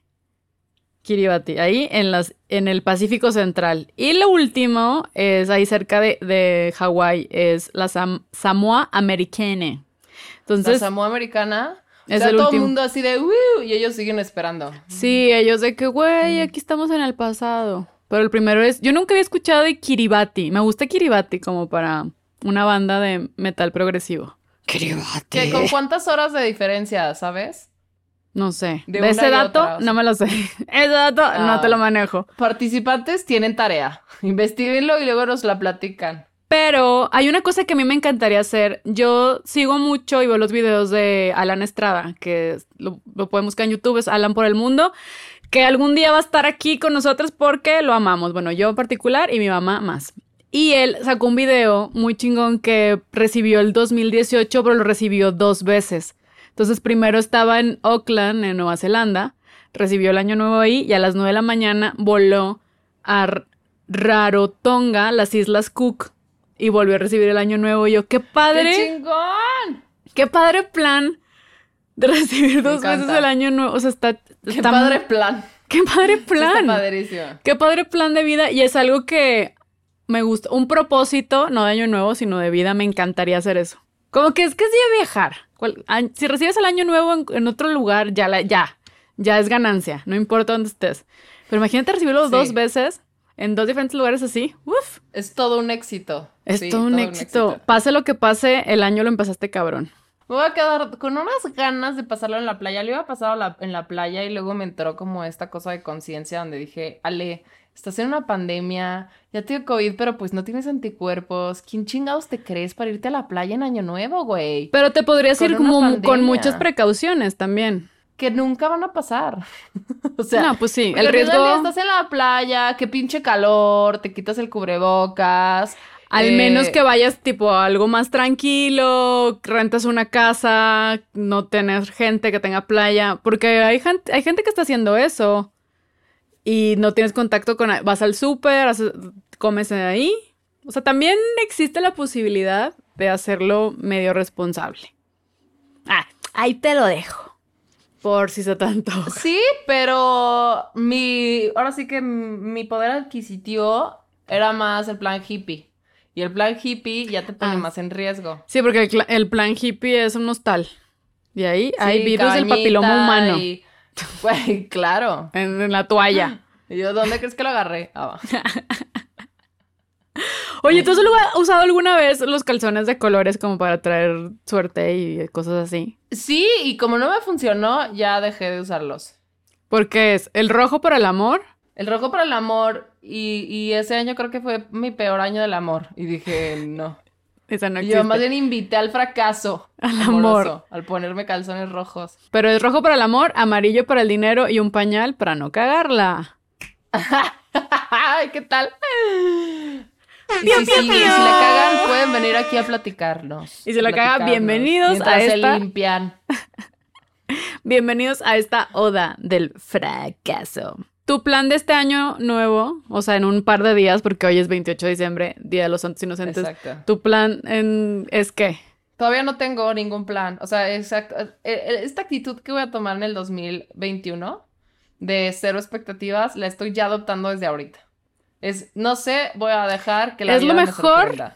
Kiribati, ahí en, las, en el Pacífico Central. Y lo último es ahí cerca de, de Hawái, es la Sam- Samoa Americana. La Entonces, Samoa americana. O Es sea, el todo el mundo así de "Woo", y ellos siguen esperando. sí, ellos de que, güey, aquí estamos en el pasado. Pero el primero es, yo nunca había escuchado de Kiribati. Me gusta Kiribati como para una banda de metal progresivo. Kiribati. ¿Qué, ¿Con cuántas horas de diferencia, sabes? No sé. De ese dato, otra, o sea. no me lo sé. [LAUGHS] Ese dato no Ah. te lo manejo. Participantes tienen tarea. Investíguenlo y luego nos la platican. Pero hay una cosa que a mí me encantaría hacer. Yo sigo mucho y veo los videos de Alan Estrada, que lo, lo pueden buscar en YouTube, es Alan por el Mundo, que algún día va a estar aquí con nosotros porque lo amamos. Bueno, yo en particular y mi mamá más. Y él sacó un video muy chingón que recibió el 2018, pero lo recibió dos veces. Entonces, primero estaba en Auckland, en Nueva Zelanda, recibió el año nuevo ahí y a las 9 de la mañana voló a Rarotonga, las Islas Cook, y volvió a recibir el año nuevo. Y yo, qué ¡Qué padre, chingón! qué padre plan de [LAUGHS] recibir dos veces el año nuevo. O sea, está... ¡Qué padre plan! Qué padre plan. Está padrísimo. Qué padre plan de vida y es algo que me gusta. Un propósito, no de año nuevo, sino de vida. Me encantaría hacer eso. Como que es que es día viajar. Cual- a- Si recibes el año nuevo en, en otro lugar, ya, la, ya, ya es ganancia. No importa dónde estés. Pero imagínate recibirlo Sí. dos veces en dos diferentes lugares así. Uf, Es todo un éxito. es Sí, todo un éxito. Pase lo que pase, el año lo empezaste cabrón. Me voy a quedar con unas ganas de pasarlo en la playa. Lo iba a pasar la- en la playa y luego me entró como esta cosa de conciencia donde dije, Ale, estás en una pandemia, ya te dio COVID, pero pues no tienes anticuerpos. ¿Quién chingados te crees para irte a la playa en Año Nuevo, güey? Pero te podrías Con ir como con muchas precauciones también. Que nunca van a pasar. [LAUGHS] o sea, no, pues sí, el riesgo... Estás en la playa, qué pinche calor, te quitas el cubrebocas. Al eh, menos que vayas tipo a algo más tranquilo, rentas una casa, no tener gente que tenga playa, porque hay gente, hay gente que está haciendo eso y no tienes contacto con, vas al súper, comes ahí. O sea, también existe la posibilidad de hacerlo medio responsable. Ah, ahí te lo dejo. Por si se te antoja. Sí, pero mi, ahora sí que mi poder adquisitivo era más el plan hippie. Y el plan hippie ya te pone Ah. más en riesgo. Sí, porque el, plan hippie es un hostal. Y ahí hay virus del papiloma humano y- Güey, [LAUGHS] claro. en, en la toalla. Y yo, ¿dónde crees que lo agarré? Ah, [LAUGHS] va. Oye, ¿tú solo has usado alguna vez los calzones de colores como para traer suerte y cosas así? Sí, y como no me funcionó, ya dejé de usarlos. Porque es el rojo para el amor. El rojo para el amor y, y ese año creo que fue mi peor año del amor. Y dije, no. [LAUGHS] Esa no existe. yo más bien invité al fracaso. Al amoroso, amor. Al ponerme calzones rojos. Pero es rojo para el amor, amarillo para el dinero y un pañal para no cagarla. [LAUGHS] Ay, ¿qué tal? [LAUGHS] Y si, si- si la cagan, pueden venir aquí a platicarnos. Y si la cagan, bienvenidos a mientras se esta- limpian. Bienvenidos a esta oda del fracaso. Tu plan de este año nuevo, o sea, en un par de días, porque hoy es 28 de diciembre, Día de los Santos Inocentes. Exacto. Tu plan en- es qué? Todavía no tengo ningún plan. O sea, exacto. eh, eh, Esta actitud que voy a tomar en el 2021 de cero expectativas, la estoy ya adoptando desde ahorita. Es, no sé, voy a dejar que la Es lo vida me mejor.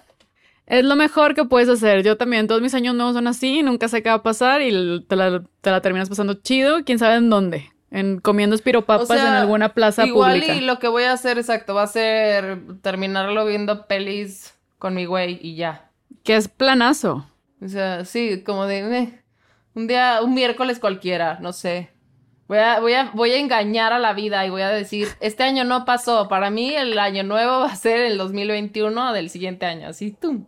Es lo mejor que puedes hacer. Yo también, todos mis años nuevos son así, nunca sé qué va a pasar y l- te la, te la terminas pasando chido, quién sabe en dónde. En comiendo espiropapas O sea, en alguna plaza Igual pública. y lo que voy a hacer, exacto, va a ser terminarlo viendo pelis con mi güey y ya. Que es planazo. O sea, sí, como de eh, un día, un miércoles cualquiera, no sé. Voy a, voy a, voy a engañar a la vida y voy a decir, este año no pasó. Para mí el año nuevo va a ser el 2021 del siguiente año. Así, tú.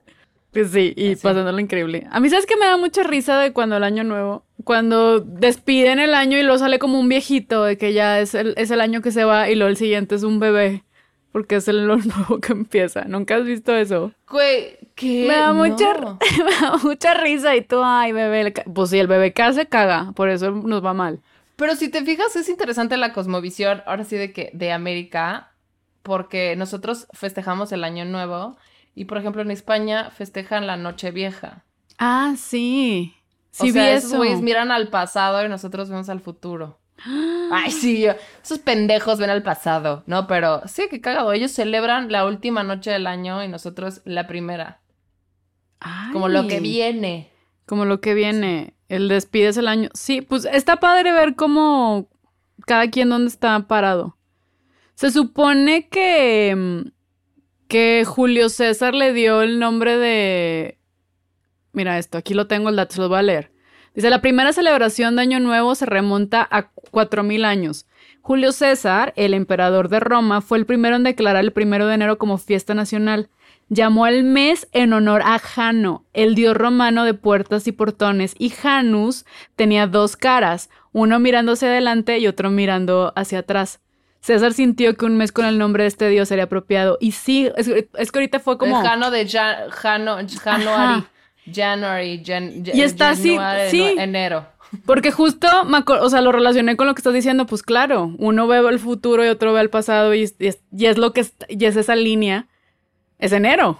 Pues sí, y Así. pasándolo increíble. A mí, ¿sabes que me da mucha risa de cuando el año nuevo? Cuando despiden el año y luego sale como un viejito, de que ya es el, es el año que se va y luego el siguiente es un bebé. Porque es el [LAUGHS] lo nuevo que empieza. ¿Nunca has visto eso? Me da, mucha, No. [LAUGHS] me da mucha risa y tú, ay, bebé. Pues si el bebé se caga. Por eso nos va mal. Pero si te fijas, es interesante la cosmovisión, ahora sí de que de América, porque nosotros festejamos el año nuevo y, por ejemplo, en España festejan la noche vieja. Ah, sí. Sí o sea, vi esos eso. güeyes miran al pasado y nosotros vemos al futuro. [GASPS] Ay, sí, yo- esos pendejos ven al pasado, ¿no? Pero sí, qué cagado. Ellos celebran la última noche del año y nosotros la primera. Como lo que Ay. viene. Como lo que viene, el despides el año. Sí, pues está padre ver cómo cada quien dónde está parado. Se supone que, mm, que Julio César le dio el nombre de... Mira esto, aquí lo tengo el dato, se lo voy a leer. Dice, la primera celebración de Año Nuevo se remonta a 4.000 años. Julio César, el emperador de Roma, fue el primero en declarar el primero de enero como fiesta nacional. Llamó al mes en honor a Jano, el dios romano de puertas y portones, y Janus tenía dos caras, uno mirando hacia adelante y otro mirando hacia atrás. César sintió que un mes con el nombre de este dios sería apropiado. Y sí, es, es que ahorita fue como... De Jano de Jan, Jano, January. January, Jan, Y está así, sí. enero. Porque justo, o sea, lo relacioné con lo que estás diciendo, pues claro, uno ve el futuro y otro ve el pasado y, y es, y es lo que es, y es esa línea. Es enero.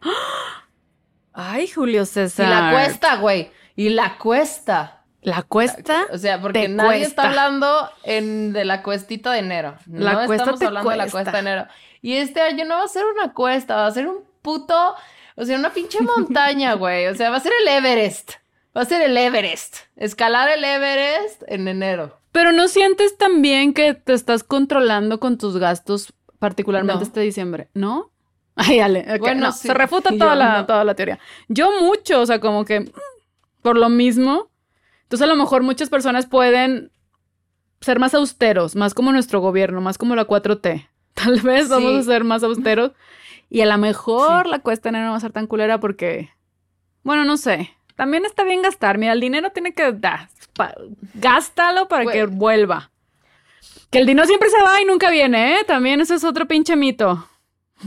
[GASPS] Ay, Julio Y César. la cuesta, güey. Y la cuesta. ¿La cuesta? O sea, porque nadie cuesta. está hablando en, de la cuestita de enero. La no cuesta estamos hablando de la cuesta. de enero. Y este año no va a ser una cuesta, va a ser un puto, o sea, una pinche montaña, [LAUGHS] güey. O sea, va a ser el Everest. Va a ser el Everest. Escalar el Everest en enero. Pero no sientes también que te estás controlando con tus gastos, particularmente No. este diciembre, ¿no? [LAUGHS] Ay, Ale, ok, Bueno, no, sí. se refuta [LAUGHS] Yo toda la, no. toda la teoría. Yo mucho, o sea, como que mm, por lo mismo. Entonces, a lo mejor muchas personas pueden ser más austeros, más como nuestro gobierno, más como la 4T. [LAUGHS] Tal vez vamos a ser más austeros. Y a lo mejor la cuesta no va a ser tan culera porque, bueno, no sé. También está bien gastar. Mira, el dinero tiene que dar. pa- gástalo para que vuelva. Que el dinero siempre se va y nunca viene, ¿eh? También eso es otro pinche mito.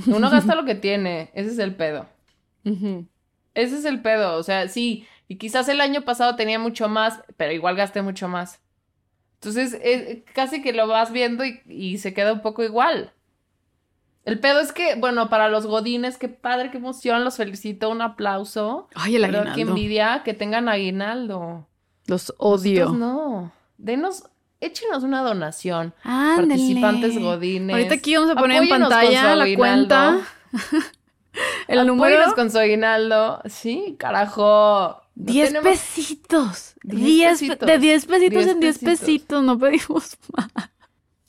Uno gasta [LAUGHS] lo que tiene. Ese es el pedo. Ese es el pedo. O sea, sí. Y quizás el año pasado tenía mucho más, pero igual gasté mucho más. Entonces, eh, casi que lo vas viendo y, y se queda un poco igual. El pedo es que, bueno, para los godines, qué padre, qué emoción, los felicito, un aplauso. Ay, el Pero qué aguinaldo. envidia que tengan aguinaldo. Los odio. Nosotros no. Denos, échenos una donación. Ándale. Participantes godines. Ahorita aquí vamos a poner en Apóyenos pantalla la aguinaldo. cuenta. [LAUGHS] el número. Con su aguinaldo. Sí, carajo. No 10 tenemos- pesitos. 10 10 pesitos. de 10 pesitos 10 en 10 pesitos. pesitos. No pedimos [LAUGHS] más.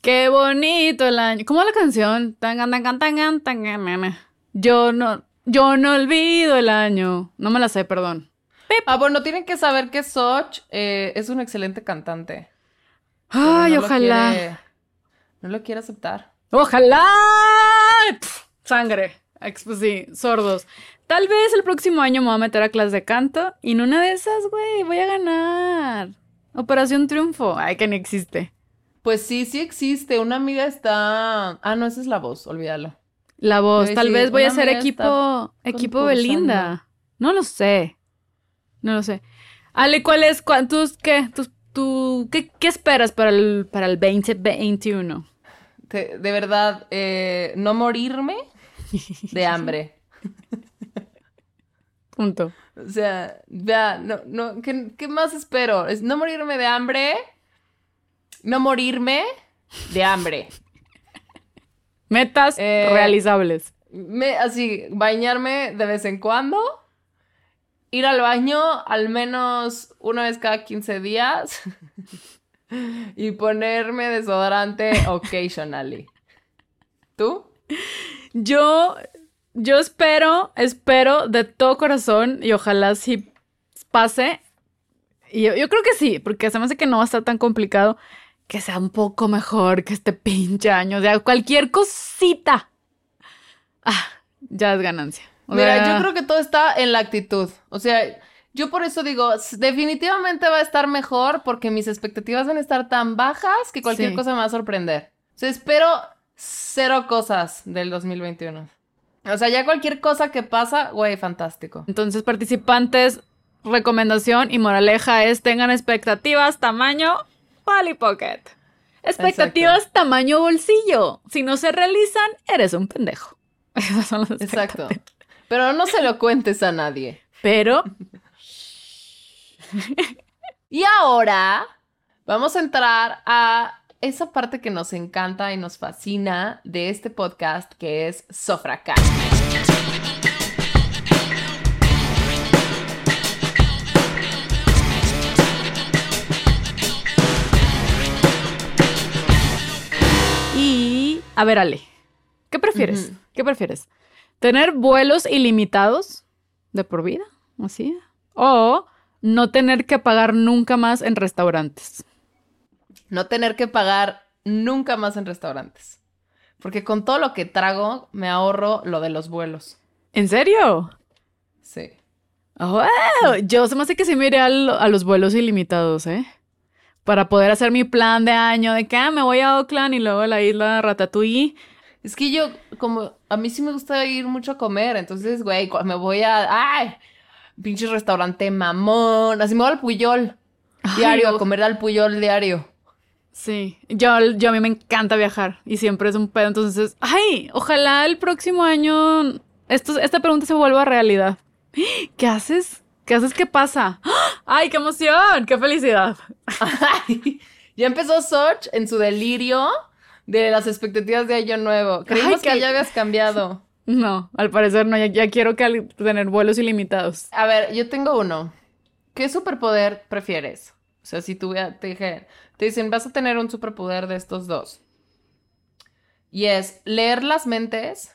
Qué bonito el año. ¿Cómo la canción? Tangan, tangan, tangan, tangan, nana. Yo no, yo no olvido el año. No me la sé, perdón. Ah, bueno, tienen que saber que Soch eh, es un excelente cantante. Ay, no lo ojalá. quiere- no lo quiere aceptar. Ojalá. Pf, sangre. Pues sí, sordos. Tal vez el próximo año me voy a meter a clase de canto y en una de esas, güey, voy a ganar. Operación Triunfo. Ay, que ni existe. Pues sí, sí existe. Una amiga está. Ah, no, esa es la voz, olvídalo. La voz. Tal sí, vez voy a ser equipo, equipo. Belinda. No lo sé. No lo sé. Ale, ¿cuál es? tus- qué? Tus- tú, ¿qué, qué esperas para el, para el 2021? Te- de verdad, eh, no morirme de hambre. [LAUGHS] Punto. O sea, vea, no, no, ¿qué, qué más espero? Es no morirme de hambre, no morirme de hambre. [LAUGHS] Metas Eh, realizables. Me, así, bañarme de vez en cuando, ir al baño al menos una vez cada 15 días [LAUGHS] y ponerme desodorante [LAUGHS] occasionally. ¿Tú? Yo, yo espero, espero de todo corazón y ojalá sí pase. Y yo, yo creo que sí, porque se me hace que no va a estar tan complicado que sea un poco mejor que este pinche año. O sea, cualquier cosita. Ah, ya es ganancia. O Mira, sea, yo creo que todo está en la actitud. O sea, yo por eso digo, definitivamente va a estar mejor porque mis expectativas van a estar tan bajas que cualquier Sí. cosa me va a sorprender. O sea, espero cero cosas del 2021. O sea, ya cualquier cosa que pasa, güey, fantástico. Entonces, participantes, recomendación y moraleja es tengan expectativas tamaño Polly Pocket. Expectativas tamaño bolsillo. Si no se realizan, eres un pendejo. [LAUGHS] Esas son las Exacto. Pero no se lo cuentes a nadie. Pero [LAUGHS] Y ahora vamos a entrar a esa parte que nos encanta y nos fascina de este podcast que es Sofracar. Y, a ver, Ale, ¿qué prefieres? ¿Qué prefieres? ¿Tener vuelos ilimitados de por vida? ¿Así? ¿O no tener que pagar nunca más en restaurantes? No tener que pagar nunca más en restaurantes. Porque con todo lo que trago me ahorro lo de los vuelos. ¿En serio? Sí. ¡Wow! Yo se me hace que sí me iré a los vuelos ilimitados, ¿eh? para poder hacer mi plan de año de que ah, me voy a Oakland y luego a la isla de Ratatouille. Es que yo, como, a mí sí me gusta ir mucho a comer, entonces, güey, me voy a, ay, pinche restaurante mamón, así me voy al Puyol, diario, Ay, a comer al Puyol diario. Sí, yo, yo a mí me encanta viajar y siempre es un pedo, entonces, ay, ojalá el próximo año esto, esta pregunta se vuelva realidad. ¿Qué haces? ¿Qué haces? ¿Qué pasa? [GASPS] ¡Ay, qué emoción! ¡Qué felicidad! Ay, [LAUGHS] ya empezó Soch en su delirio de las expectativas de Año Nuevo. Creímos Ay, que que- ya habías cambiado. [LAUGHS] No, al parecer no, ya, ya quiero que tener vuelos ilimitados. A ver, yo tengo uno. ¿Qué superpoder prefieres? O sea, si tú te dije, te dicen, vas a tener un superpoder de estos dos. Y es leer las mentes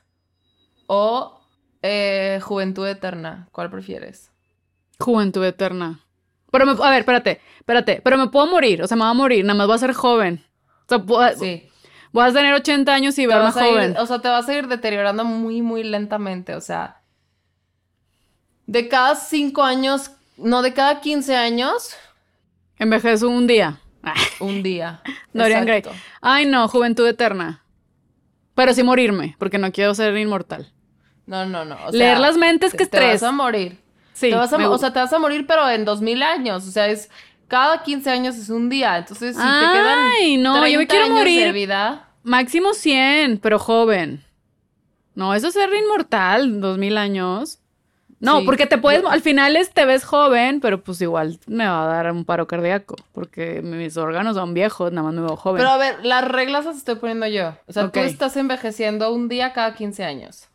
o eh, juventud eterna. ¿Cuál prefieres? Juventud eterna. Pero me, a ver, espérate, espérate, pero me puedo morir, o sea, me voy a morir, nada más voy a ser joven. O sea, puedo- Sí. voy a tener 80 años y verme ir- joven. o sea, te vas a ir deteriorando muy, muy lentamente. O sea, de cada cinco años, no, de cada 15 años, Envejezo un día. [LAUGHS] Un día. [LAUGHS] Dorian Gray. Ay, no, juventud eterna. Pero sí morirme, porque no quiero ser inmortal. No, no, no. o Leer las mentes, te- que Te estrés. vas a morir. Sí, Te vas a me o sea, te vas a morir, pero en 2000 años. O sea, es cada 15 años es un día. Entonces, si te quedan Ay, no, yo me 30 quiero morir. de vida, Máximo 100, pero joven. No, eso es ser inmortal, 2000 años. No, Sí. porque te puedes, al final es, te ves joven, pero pues igual me va a dar un paro cardíaco, porque mis órganos son viejos, nada más me veo joven. Pero a ver, las reglas las estoy poniendo yo. O sea, tú estás envejeciendo un día cada 15 años.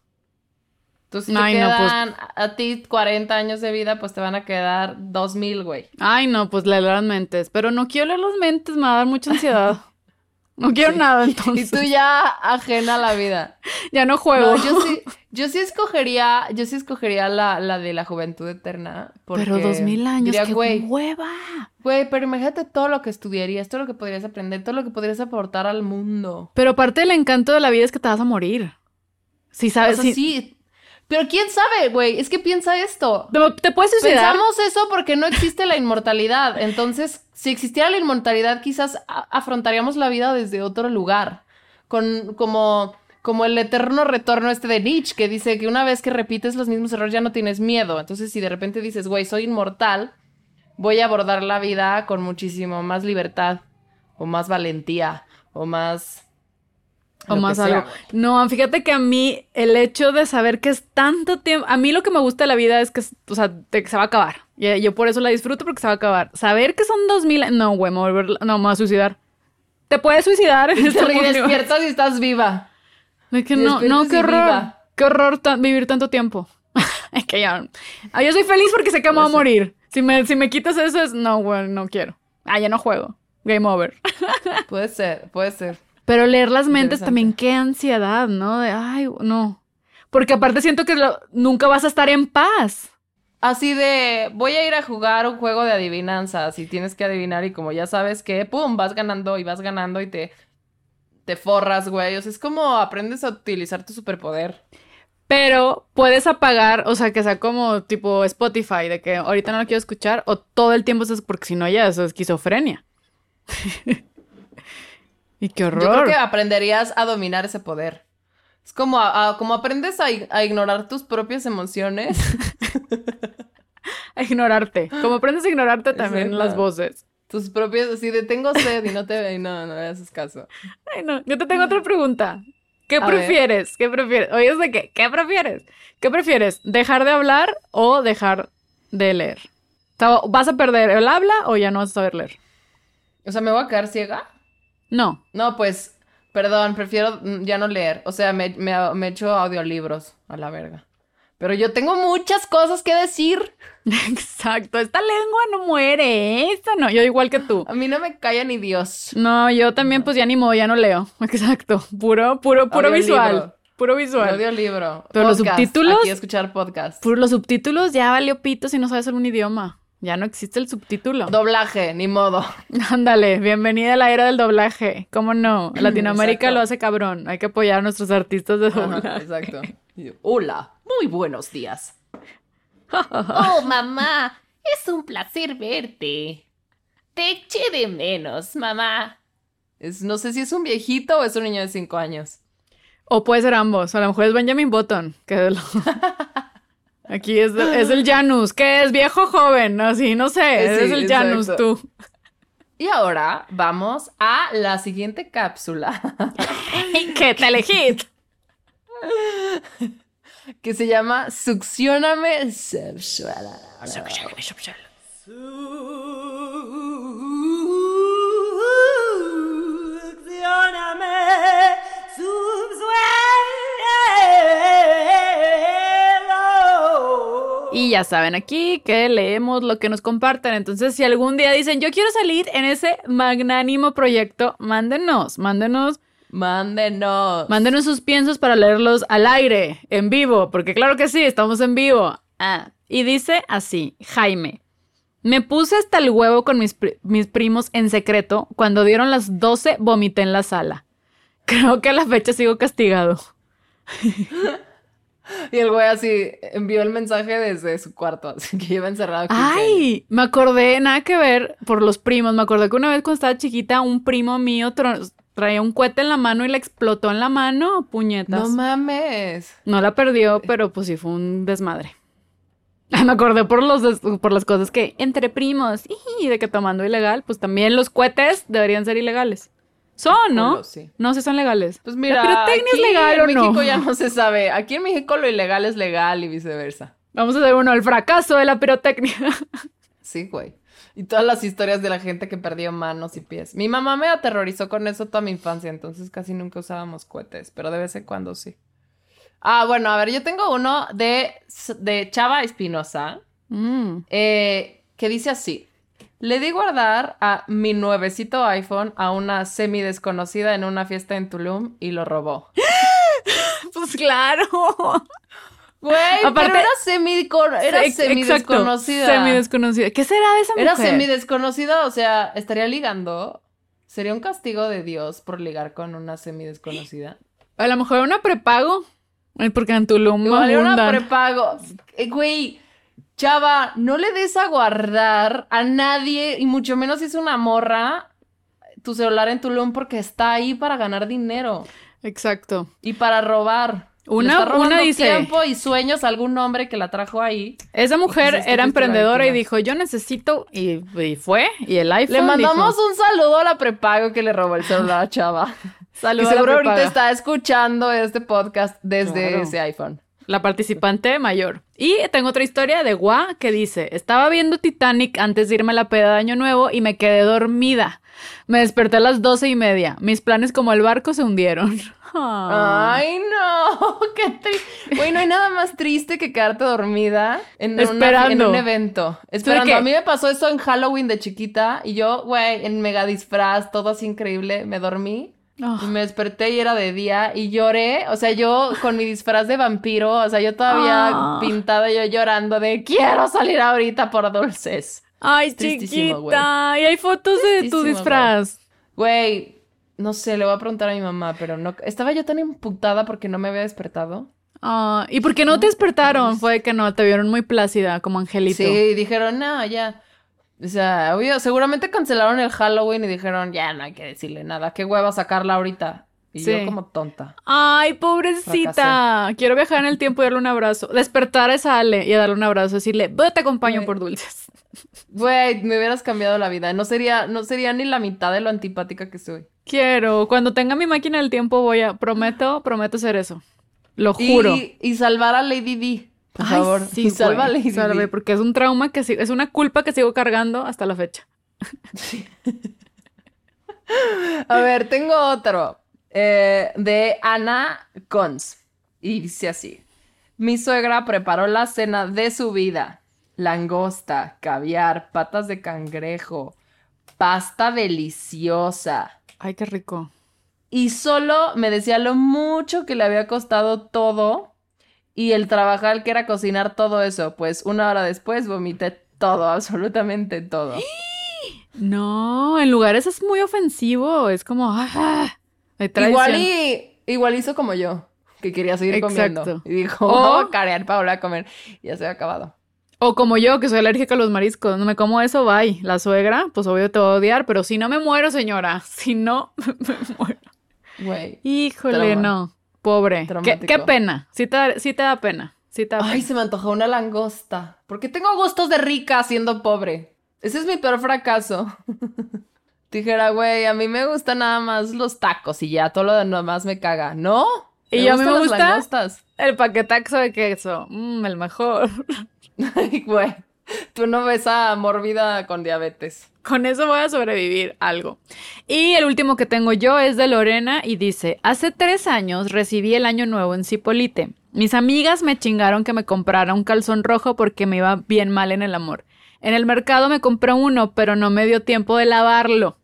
Entonces, si te Ay, no, pues- quedan a a ti 40 años de vida, pues te van a quedar 2000, güey. Ay, no, pues leer las mentes, pero no quiero leer las mentes, me va a dar mucha ansiedad. [LAUGHS] No quiero nada [LAUGHS] Y entonces. tú ya ajena a la vida. Ya no juego. No, yo sí, [LAUGHS] yo sí escogería, yo sí escogería la, la de la juventud eterna. Porque pero dos mil años, diría, qué güey, hueva. Güey, pero imagínate todo lo que estudiarías, todo lo que podrías aprender, todo lo que podrías aportar al mundo. Pero aparte del encanto de la vida es que te vas a morir. Si O sabes, sea, si- sí. Pero quién sabe, güey, es que piensa esto. te, puedes suicidar. Pensamos eso porque no existe la inmortalidad. Entonces, si existiera la inmortalidad, quizás afrontaríamos la vida desde otro lugar. Con, como, como el eterno retorno este de Nietzsche, que dice que una vez que repites los mismos errores ya no tienes miedo. Entonces, si de repente dices, güey, soy inmortal, voy a abordar la vida con muchísimo más libertad, o más valentía, o más... O lo más sea, algo. güey. No, fíjate que a mí el hecho de saber que es tanto tiempo, a mí lo que me gusta de la vida es que, es- o sea, de que se va a acabar. Y yo por eso la disfruto porque se va a acabar. Saber que son dos mil, no, güey, me voy a volver- no, me voy a suicidar. Te puedes suicidar en [LAUGHS] este te despiertas y estás viva. De que no, no, qué horror. viva. Qué horror ta- vivir tanto tiempo. es [LAUGHS] que ya. Ah, yo soy feliz porque sé que me voy a Puede ser. morir. Si me, si me quitas eso es, no, güey, no quiero. Ah, ya no juego. Game over. [LAUGHS] Puede ser, puede ser. Pero leer las mentes también, qué ansiedad, ¿no? De, ay, no. Porque aparte siento que lo- nunca vas a estar en paz. Así de, voy a ir a jugar un juego de adivinanzas y tienes que adivinar y como ya sabes que, pum, vas ganando y vas ganando y te, te forras, güey. O sea, es como aprendes a utilizar tu superpoder. Pero puedes apagar, o sea, que sea como tipo Spotify, de que ahorita no lo quiero escuchar, o todo el tiempo es porque si no ya es esquizofrenia. [LAUGHS] y qué horror. Yo creo que aprenderías a dominar ese poder. Es como, a- a- como aprendes a, a ignorar tus propias emociones. [LAUGHS] A ignorarte. Como aprendes a ignorarte también las voces. tus propias, así de tengo sed y no te y no, no le haces caso. Ay, no. Yo te tengo otra pregunta. ¿Qué prefieres? ¿Qué prefieres? Oye, ¿de qué? ¿Qué prefieres? ¿Qué prefieres? ¿Dejar de hablar o dejar de leer? ¿Vas a perder el habla o ya no vas a saber leer? O sea, ¿me voy a quedar ciega? No. No, pues, perdón, prefiero mm, ya no leer. O sea, me, me, me echo audiolibros a la verga. Pero yo tengo muchas cosas que decir. [LAUGHS] Exacto. Esta lengua no muere. ¿eh? Esta no. Yo igual que tú. A mí no me calla ni Dios. No, yo también pues ya ni modo, ya no leo. [LAUGHS] Exacto. Puro, puro, puro visual. Puro visual. Audiolibro. Pero los subtítulos- Aquí escuchar podcast. Por los subtítulos ya valió pito si no sabes algún idioma. Ya no existe el subtítulo. Doblaje, ni modo. [LAUGHS] Ándale, bienvenida a la era del doblaje. ¿Cómo no? [CLEARS THROAT] Latinoamérica Exacto. lo hace cabrón. Hay que apoyar a nuestros artistas de Ajá, doblaje. exacto. Hola, muy buenos días. [LAUGHS] oh, mamá, es un placer verte. Te eché de menos, mamá. Es, no sé si es un viejito o es un niño de cinco años. O puede ser ambos. A lo mejor es Benjamin Button. Que lo- [LAUGHS] Aquí es, es el Janus. ¿Qué es? ¿Viejo o joven? Así, no sé. Sí, es el Janus exacto. tú. Y ahora vamos a la siguiente cápsula, ¿Qué telehit? que se llama Succioname Sexual. Succioname, subsuelo. Y ya saben aquí que leemos lo que nos comparten. Entonces, si algún día dicen, yo quiero salir en ese magnánimo proyecto, mándenos, mándenos, Mándenos. mándenos sus piensos para leerlos al aire, en vivo, porque claro que sí, estamos en vivo. Ah, y dice así, Jaime. Me puse hasta el huevo con mis, pri- mis primos en secreto. Cuando dieron las 12, vomité en la sala. [LAUGHS] Creo que a la fecha sigo castigado. [LAUGHS] [LAUGHS] Y el güey así envió el mensaje desde su cuarto, [LAUGHS] así que lleva encerrado. 15 años. Ay, me acordé, nada que ver por los primos. Me acordé que una vez cuando estaba chiquita, un primo mío traía un cohete en la mano y le explotó en la mano. Puñetas. No mames. No la perdió, pero pues sí fue un desmadre. [LAUGHS] Me acordé por, los por las cosas que entre primos y de que tomando ilegal, pues también los cohetes deberían ser ilegales. Son, ¿no? Culo, sí. No sé, son legales. Pues mira, ¿La pirotecnia aquí es legal en no? México ya no se sabe. Aquí en México lo ilegal es legal y viceversa. Vamos a hacer uno, el fracaso de la pirotecnia. Sí, güey. Y todas las historias de la gente que perdió manos y pies. Mi mamá me aterrorizó con eso toda mi infancia, entonces casi nunca usábamos cohetes, pero de vez en cuando sí. Ah, bueno, a ver, yo tengo uno de, de Chava Espinosa, Mm. eh, que dice así. Le di guardar a mi nuevecito iPhone a una semi desconocida en una fiesta en Tulum y lo robó. [GASPS] Pues claro. Güey, Aparte- pero era semi, era Ex- semi exacto, desconocida. Semi desconocida. ¿Qué será de esa mujer? Era semi desconocida, o sea, estaría ligando. Sería un castigo de Dios por ligar con una semi desconocida. A lo mejor una prepago. Ay, Porque en Tulum Igual era una abundan. prepago. Eh, Güey, chava, no le des a guardar a nadie, y mucho menos si es una morra, tu celular en Tulum porque está ahí para ganar dinero Exacto. y para robar. Una- está una dice- tiempo y sueños a algún hombre que la trajo ahí. Esa mujer Entonces, ¿qué era emprendedora y dijo, yo necesito, y, y fue, y el iPhone Le mandamos dijo, un saludo a la prepago que le robó el celular a Chava. [LAUGHS] Saludo que a la seguro ahorita está escuchando este podcast desde Claro. ese iPhone. La participante mayor. Y tengo otra historia de Gua que dice, estaba viendo Titanic antes de irme a la peda de Año Nuevo y me quedé dormida. Me desperté a las doce y media. Mis planes como el barco se hundieron. [LAUGHS] Ah. Ay, no, [LAUGHS] qué triste. Güey, no hay nada más triste que quedarte dormida en, una- Esperando. en un evento. Esperando. A mí me pasó eso en Halloween de chiquita y yo, güey, en mega disfraz, todo así increíble, me dormí. Ah. Y me desperté y era de día y lloré, o sea, yo con mi disfraz de vampiro, o sea, yo todavía Ah. pintada, yo llorando de quiero salir ahorita por dulces. Ay, chiquita. Y hay fotos de tu disfraz. Güey, no sé, le voy a preguntar a mi mamá, pero no, estaba yo tan emputada porque no me había despertado. Ah, ¿Y por qué no te despertaron? Fue que no, te vieron muy plácida, como angelito. Sí, dijeron, no, ya. O sea, obvio, seguramente cancelaron el Halloween y dijeron, ya no hay que decirle nada, qué hueva sacarla ahorita. Y Sí. yo como tonta. Ay, pobrecita. Quiero viajar en el tiempo y darle un abrazo. Despertar a esa Ale y darle un abrazo. Decirle, "Ve, te acompaño por dulces. Güey, me hubieras cambiado la vida. No sería, no sería ni la mitad de lo antipática que soy. Quiero. Cuando tenga mi máquina del tiempo voy a... Prometo, prometo hacer eso. Lo juro. Y, y salvar a Lady D, por Ay, favor. sí, a güey, D. porque es un trauma que sigo... Es una culpa que sigo cargando hasta la fecha. [LAUGHS] A ver, tengo otro. eh, de Ana Cons. Y dice así. Mi suegra preparó la cena de su vida. Langosta, caviar, patas de cangrejo, pasta deliciosa. Ay, qué rico. Y solo me decía lo mucho que le había costado todo y el trabajar que era cocinar todo eso. Pues una hora después vomité todo, absolutamente todo. [GASPS] No, en lugares es muy ofensivo. Es como... ah, tradición. Igual y igual hizo como yo, que quería seguir Exacto. comiendo. Y dijo, O- vamos a carear para volver a comer. Y ya se ha acabado. O como yo, que soy alérgica a los mariscos. No me como eso, bye. La suegra, pues obvio te va a odiar, pero si no me muero, señora. [LAUGHS] Si no, [LAUGHS] me muero. Güey. Híjole, Trauma. no. Pobre. ¿Qué, qué pena. Sí te, da- sí te da pena. Sí te da Ay, pena. se me antojó una langosta. Porque tengo gustos de rica siendo pobre. Ese es mi peor fracaso. [LAUGHS] Dijera, güey, a mí me gustan nada más los tacos y ya todo lo demás me caga. ¿No? Y yo a mí me gustan las gusta- langostas. El paquetaxo de queso. Mmm, el mejor. [LAUGHS] Ay, güey. [LAUGHS] Tú no ves a mórbida con diabetes. Con eso voy a sobrevivir algo. Y el último que tengo yo es de Lorena y dice, hace tres años recibí el año nuevo en Cipolite. Mis amigas me chingaron que me comprara un calzón rojo porque me iba bien mal en el amor. En el mercado me compré uno, pero no me dio tiempo de lavarlo.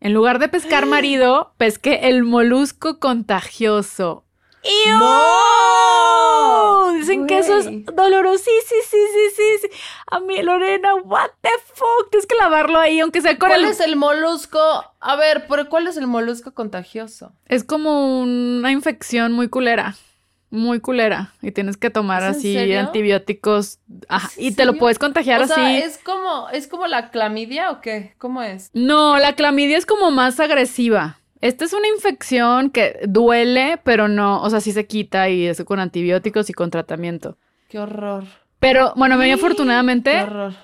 En lugar de pescar marido, [GASPS] pesqué el molusco contagioso. ¡Iu! ¡No! Dicen que eso es dolorosísimo. Sí, sí, sí, sí, sí. A mí, Lorena, what the fuck. Tienes que lavarlo ahí, aunque sea con ¿Cuál el... es el molusco? A ver, pero ¿cuál es el molusco contagioso? Es como una infección muy culera. Muy culera. Y tienes que tomar ¿Es en así antibióticos. Ajá, ¿Es en y te lo puedes contagiar o así. sea, ¿es como, ¿es como la clamidia o qué? ¿Cómo es? No, la clamidia es como más agresiva. Esta es una infección que duele, pero no, o sea, sí se quita y es con antibióticos y con tratamiento. Qué horror. Pero bueno, a mí Qué afortunadamente, horror.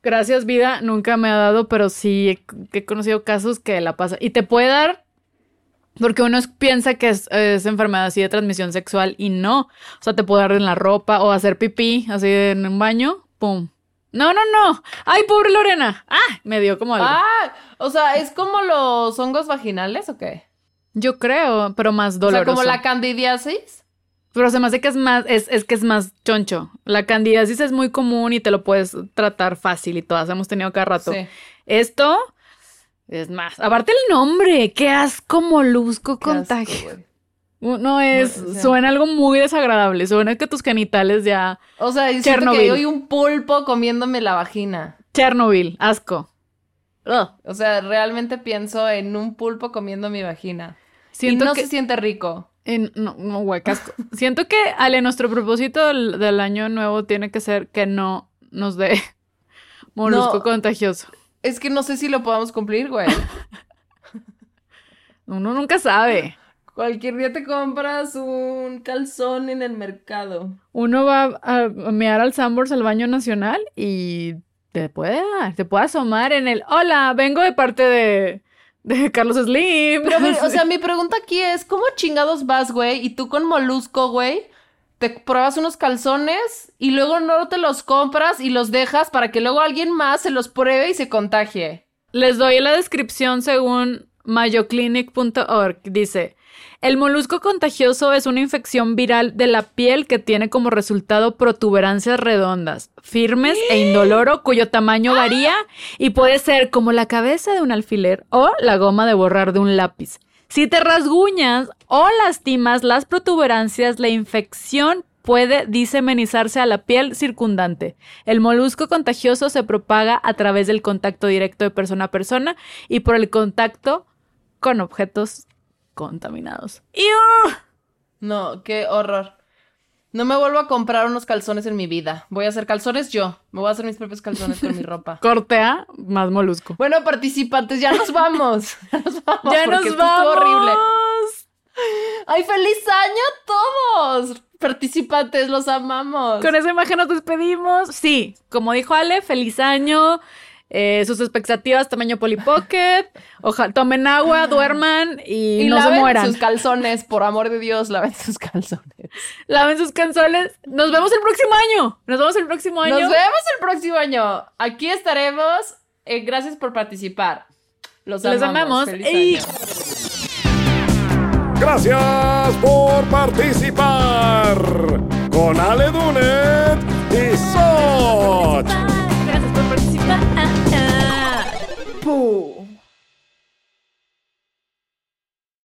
gracias vida, nunca me ha dado, pero sí he, he conocido casos que la pasa. Y te puede dar, porque uno piensa que es, es enfermedad así de transmisión sexual y no. O sea, te puede dar en la ropa o hacer pipí así en un baño, pum. No, no, no. Ay, pobre Lorena. Ah, me dio como algo. Ah, o sea, ¿es como los hongos vaginales o qué? Yo creo, pero más O doloroso. sea, como la candidiasis. Pero se me hace que es más, es, es que es más choncho. La candidiasis es muy común y te lo puedes tratar fácil y todas hemos tenido cada rato. Sí. Esto es más. Aparte el nombre, qué asco molusco asco, contagio. No es, No, o sea- suena algo muy desagradable. Suena que tus genitales ya. O sea, Chernobyl. que hoy un pulpo comiéndome la vagina. Chernobyl, asco. Ugh. O sea, realmente pienso en un pulpo comiendo mi vagina. Siento y no que. se siente rico. en- no, no, güey. [LAUGHS] Siento que, Ale, nuestro propósito del, del año nuevo tiene que ser que no nos dé [LAUGHS] molusco No. contagioso. Es que no sé si lo podamos cumplir, güey. [LAUGHS] Uno nunca sabe. Cualquier día te compras un calzón en el mercado. Uno va a, mear al Sambors al baño nacional y te puede dar, te puede asomar en el hola, vengo de parte de, de Carlos Slim. Pero [LAUGHS] o sea, mi pregunta aquí es, ¿cómo chingados vas, güey? Y tú con molusco, güey, te pruebas unos calzones y luego no te los compras y los dejas para que luego alguien más se los pruebe y se contagie. Les doy la descripción según mayoclinic.org. Dice, el molusco contagioso es una infección viral de la piel que tiene como resultado protuberancias redondas, firmes e indoloro, cuyo tamaño varía y puede ser como la cabeza de un alfiler o la goma de borrar de un lápiz. Si te rasguñas o lastimas las protuberancias, la infección puede diseminizarse a la piel circundante. El molusco contagioso se propaga a través del contacto directo de persona a persona y por el contacto con objetos contaminados. No, qué horror. No me vuelvo a comprar unos calzones en mi vida. Voy a hacer calzones yo. Me voy a hacer mis propios calzones con mi [LAUGHS] ropa. Cortea más molusco. Bueno, participantes, ya nos vamos. [LAUGHS] Ya nos vamos. ¡Ya nos vamos! horrible. ¡Ay, feliz año a todos! Participantes, los amamos. Con esa imagen nos despedimos. Sí, como dijo Ale, feliz año. Eh, sus expectativas tamaño Polly Pocket. Ojalá tomen agua, duerman y, Y no se laven mueran. sus calzones, por amor de Dios, laven sus calzones. Laven sus canzones. Nos vemos el próximo año. Nos vemos el próximo año. Nos vemos el próximo año. Aquí estaremos. Eh, gracias por participar. Los Les amamos. Feliz Y- año. Gracias por participar con Ale Dunet y Soch. tipo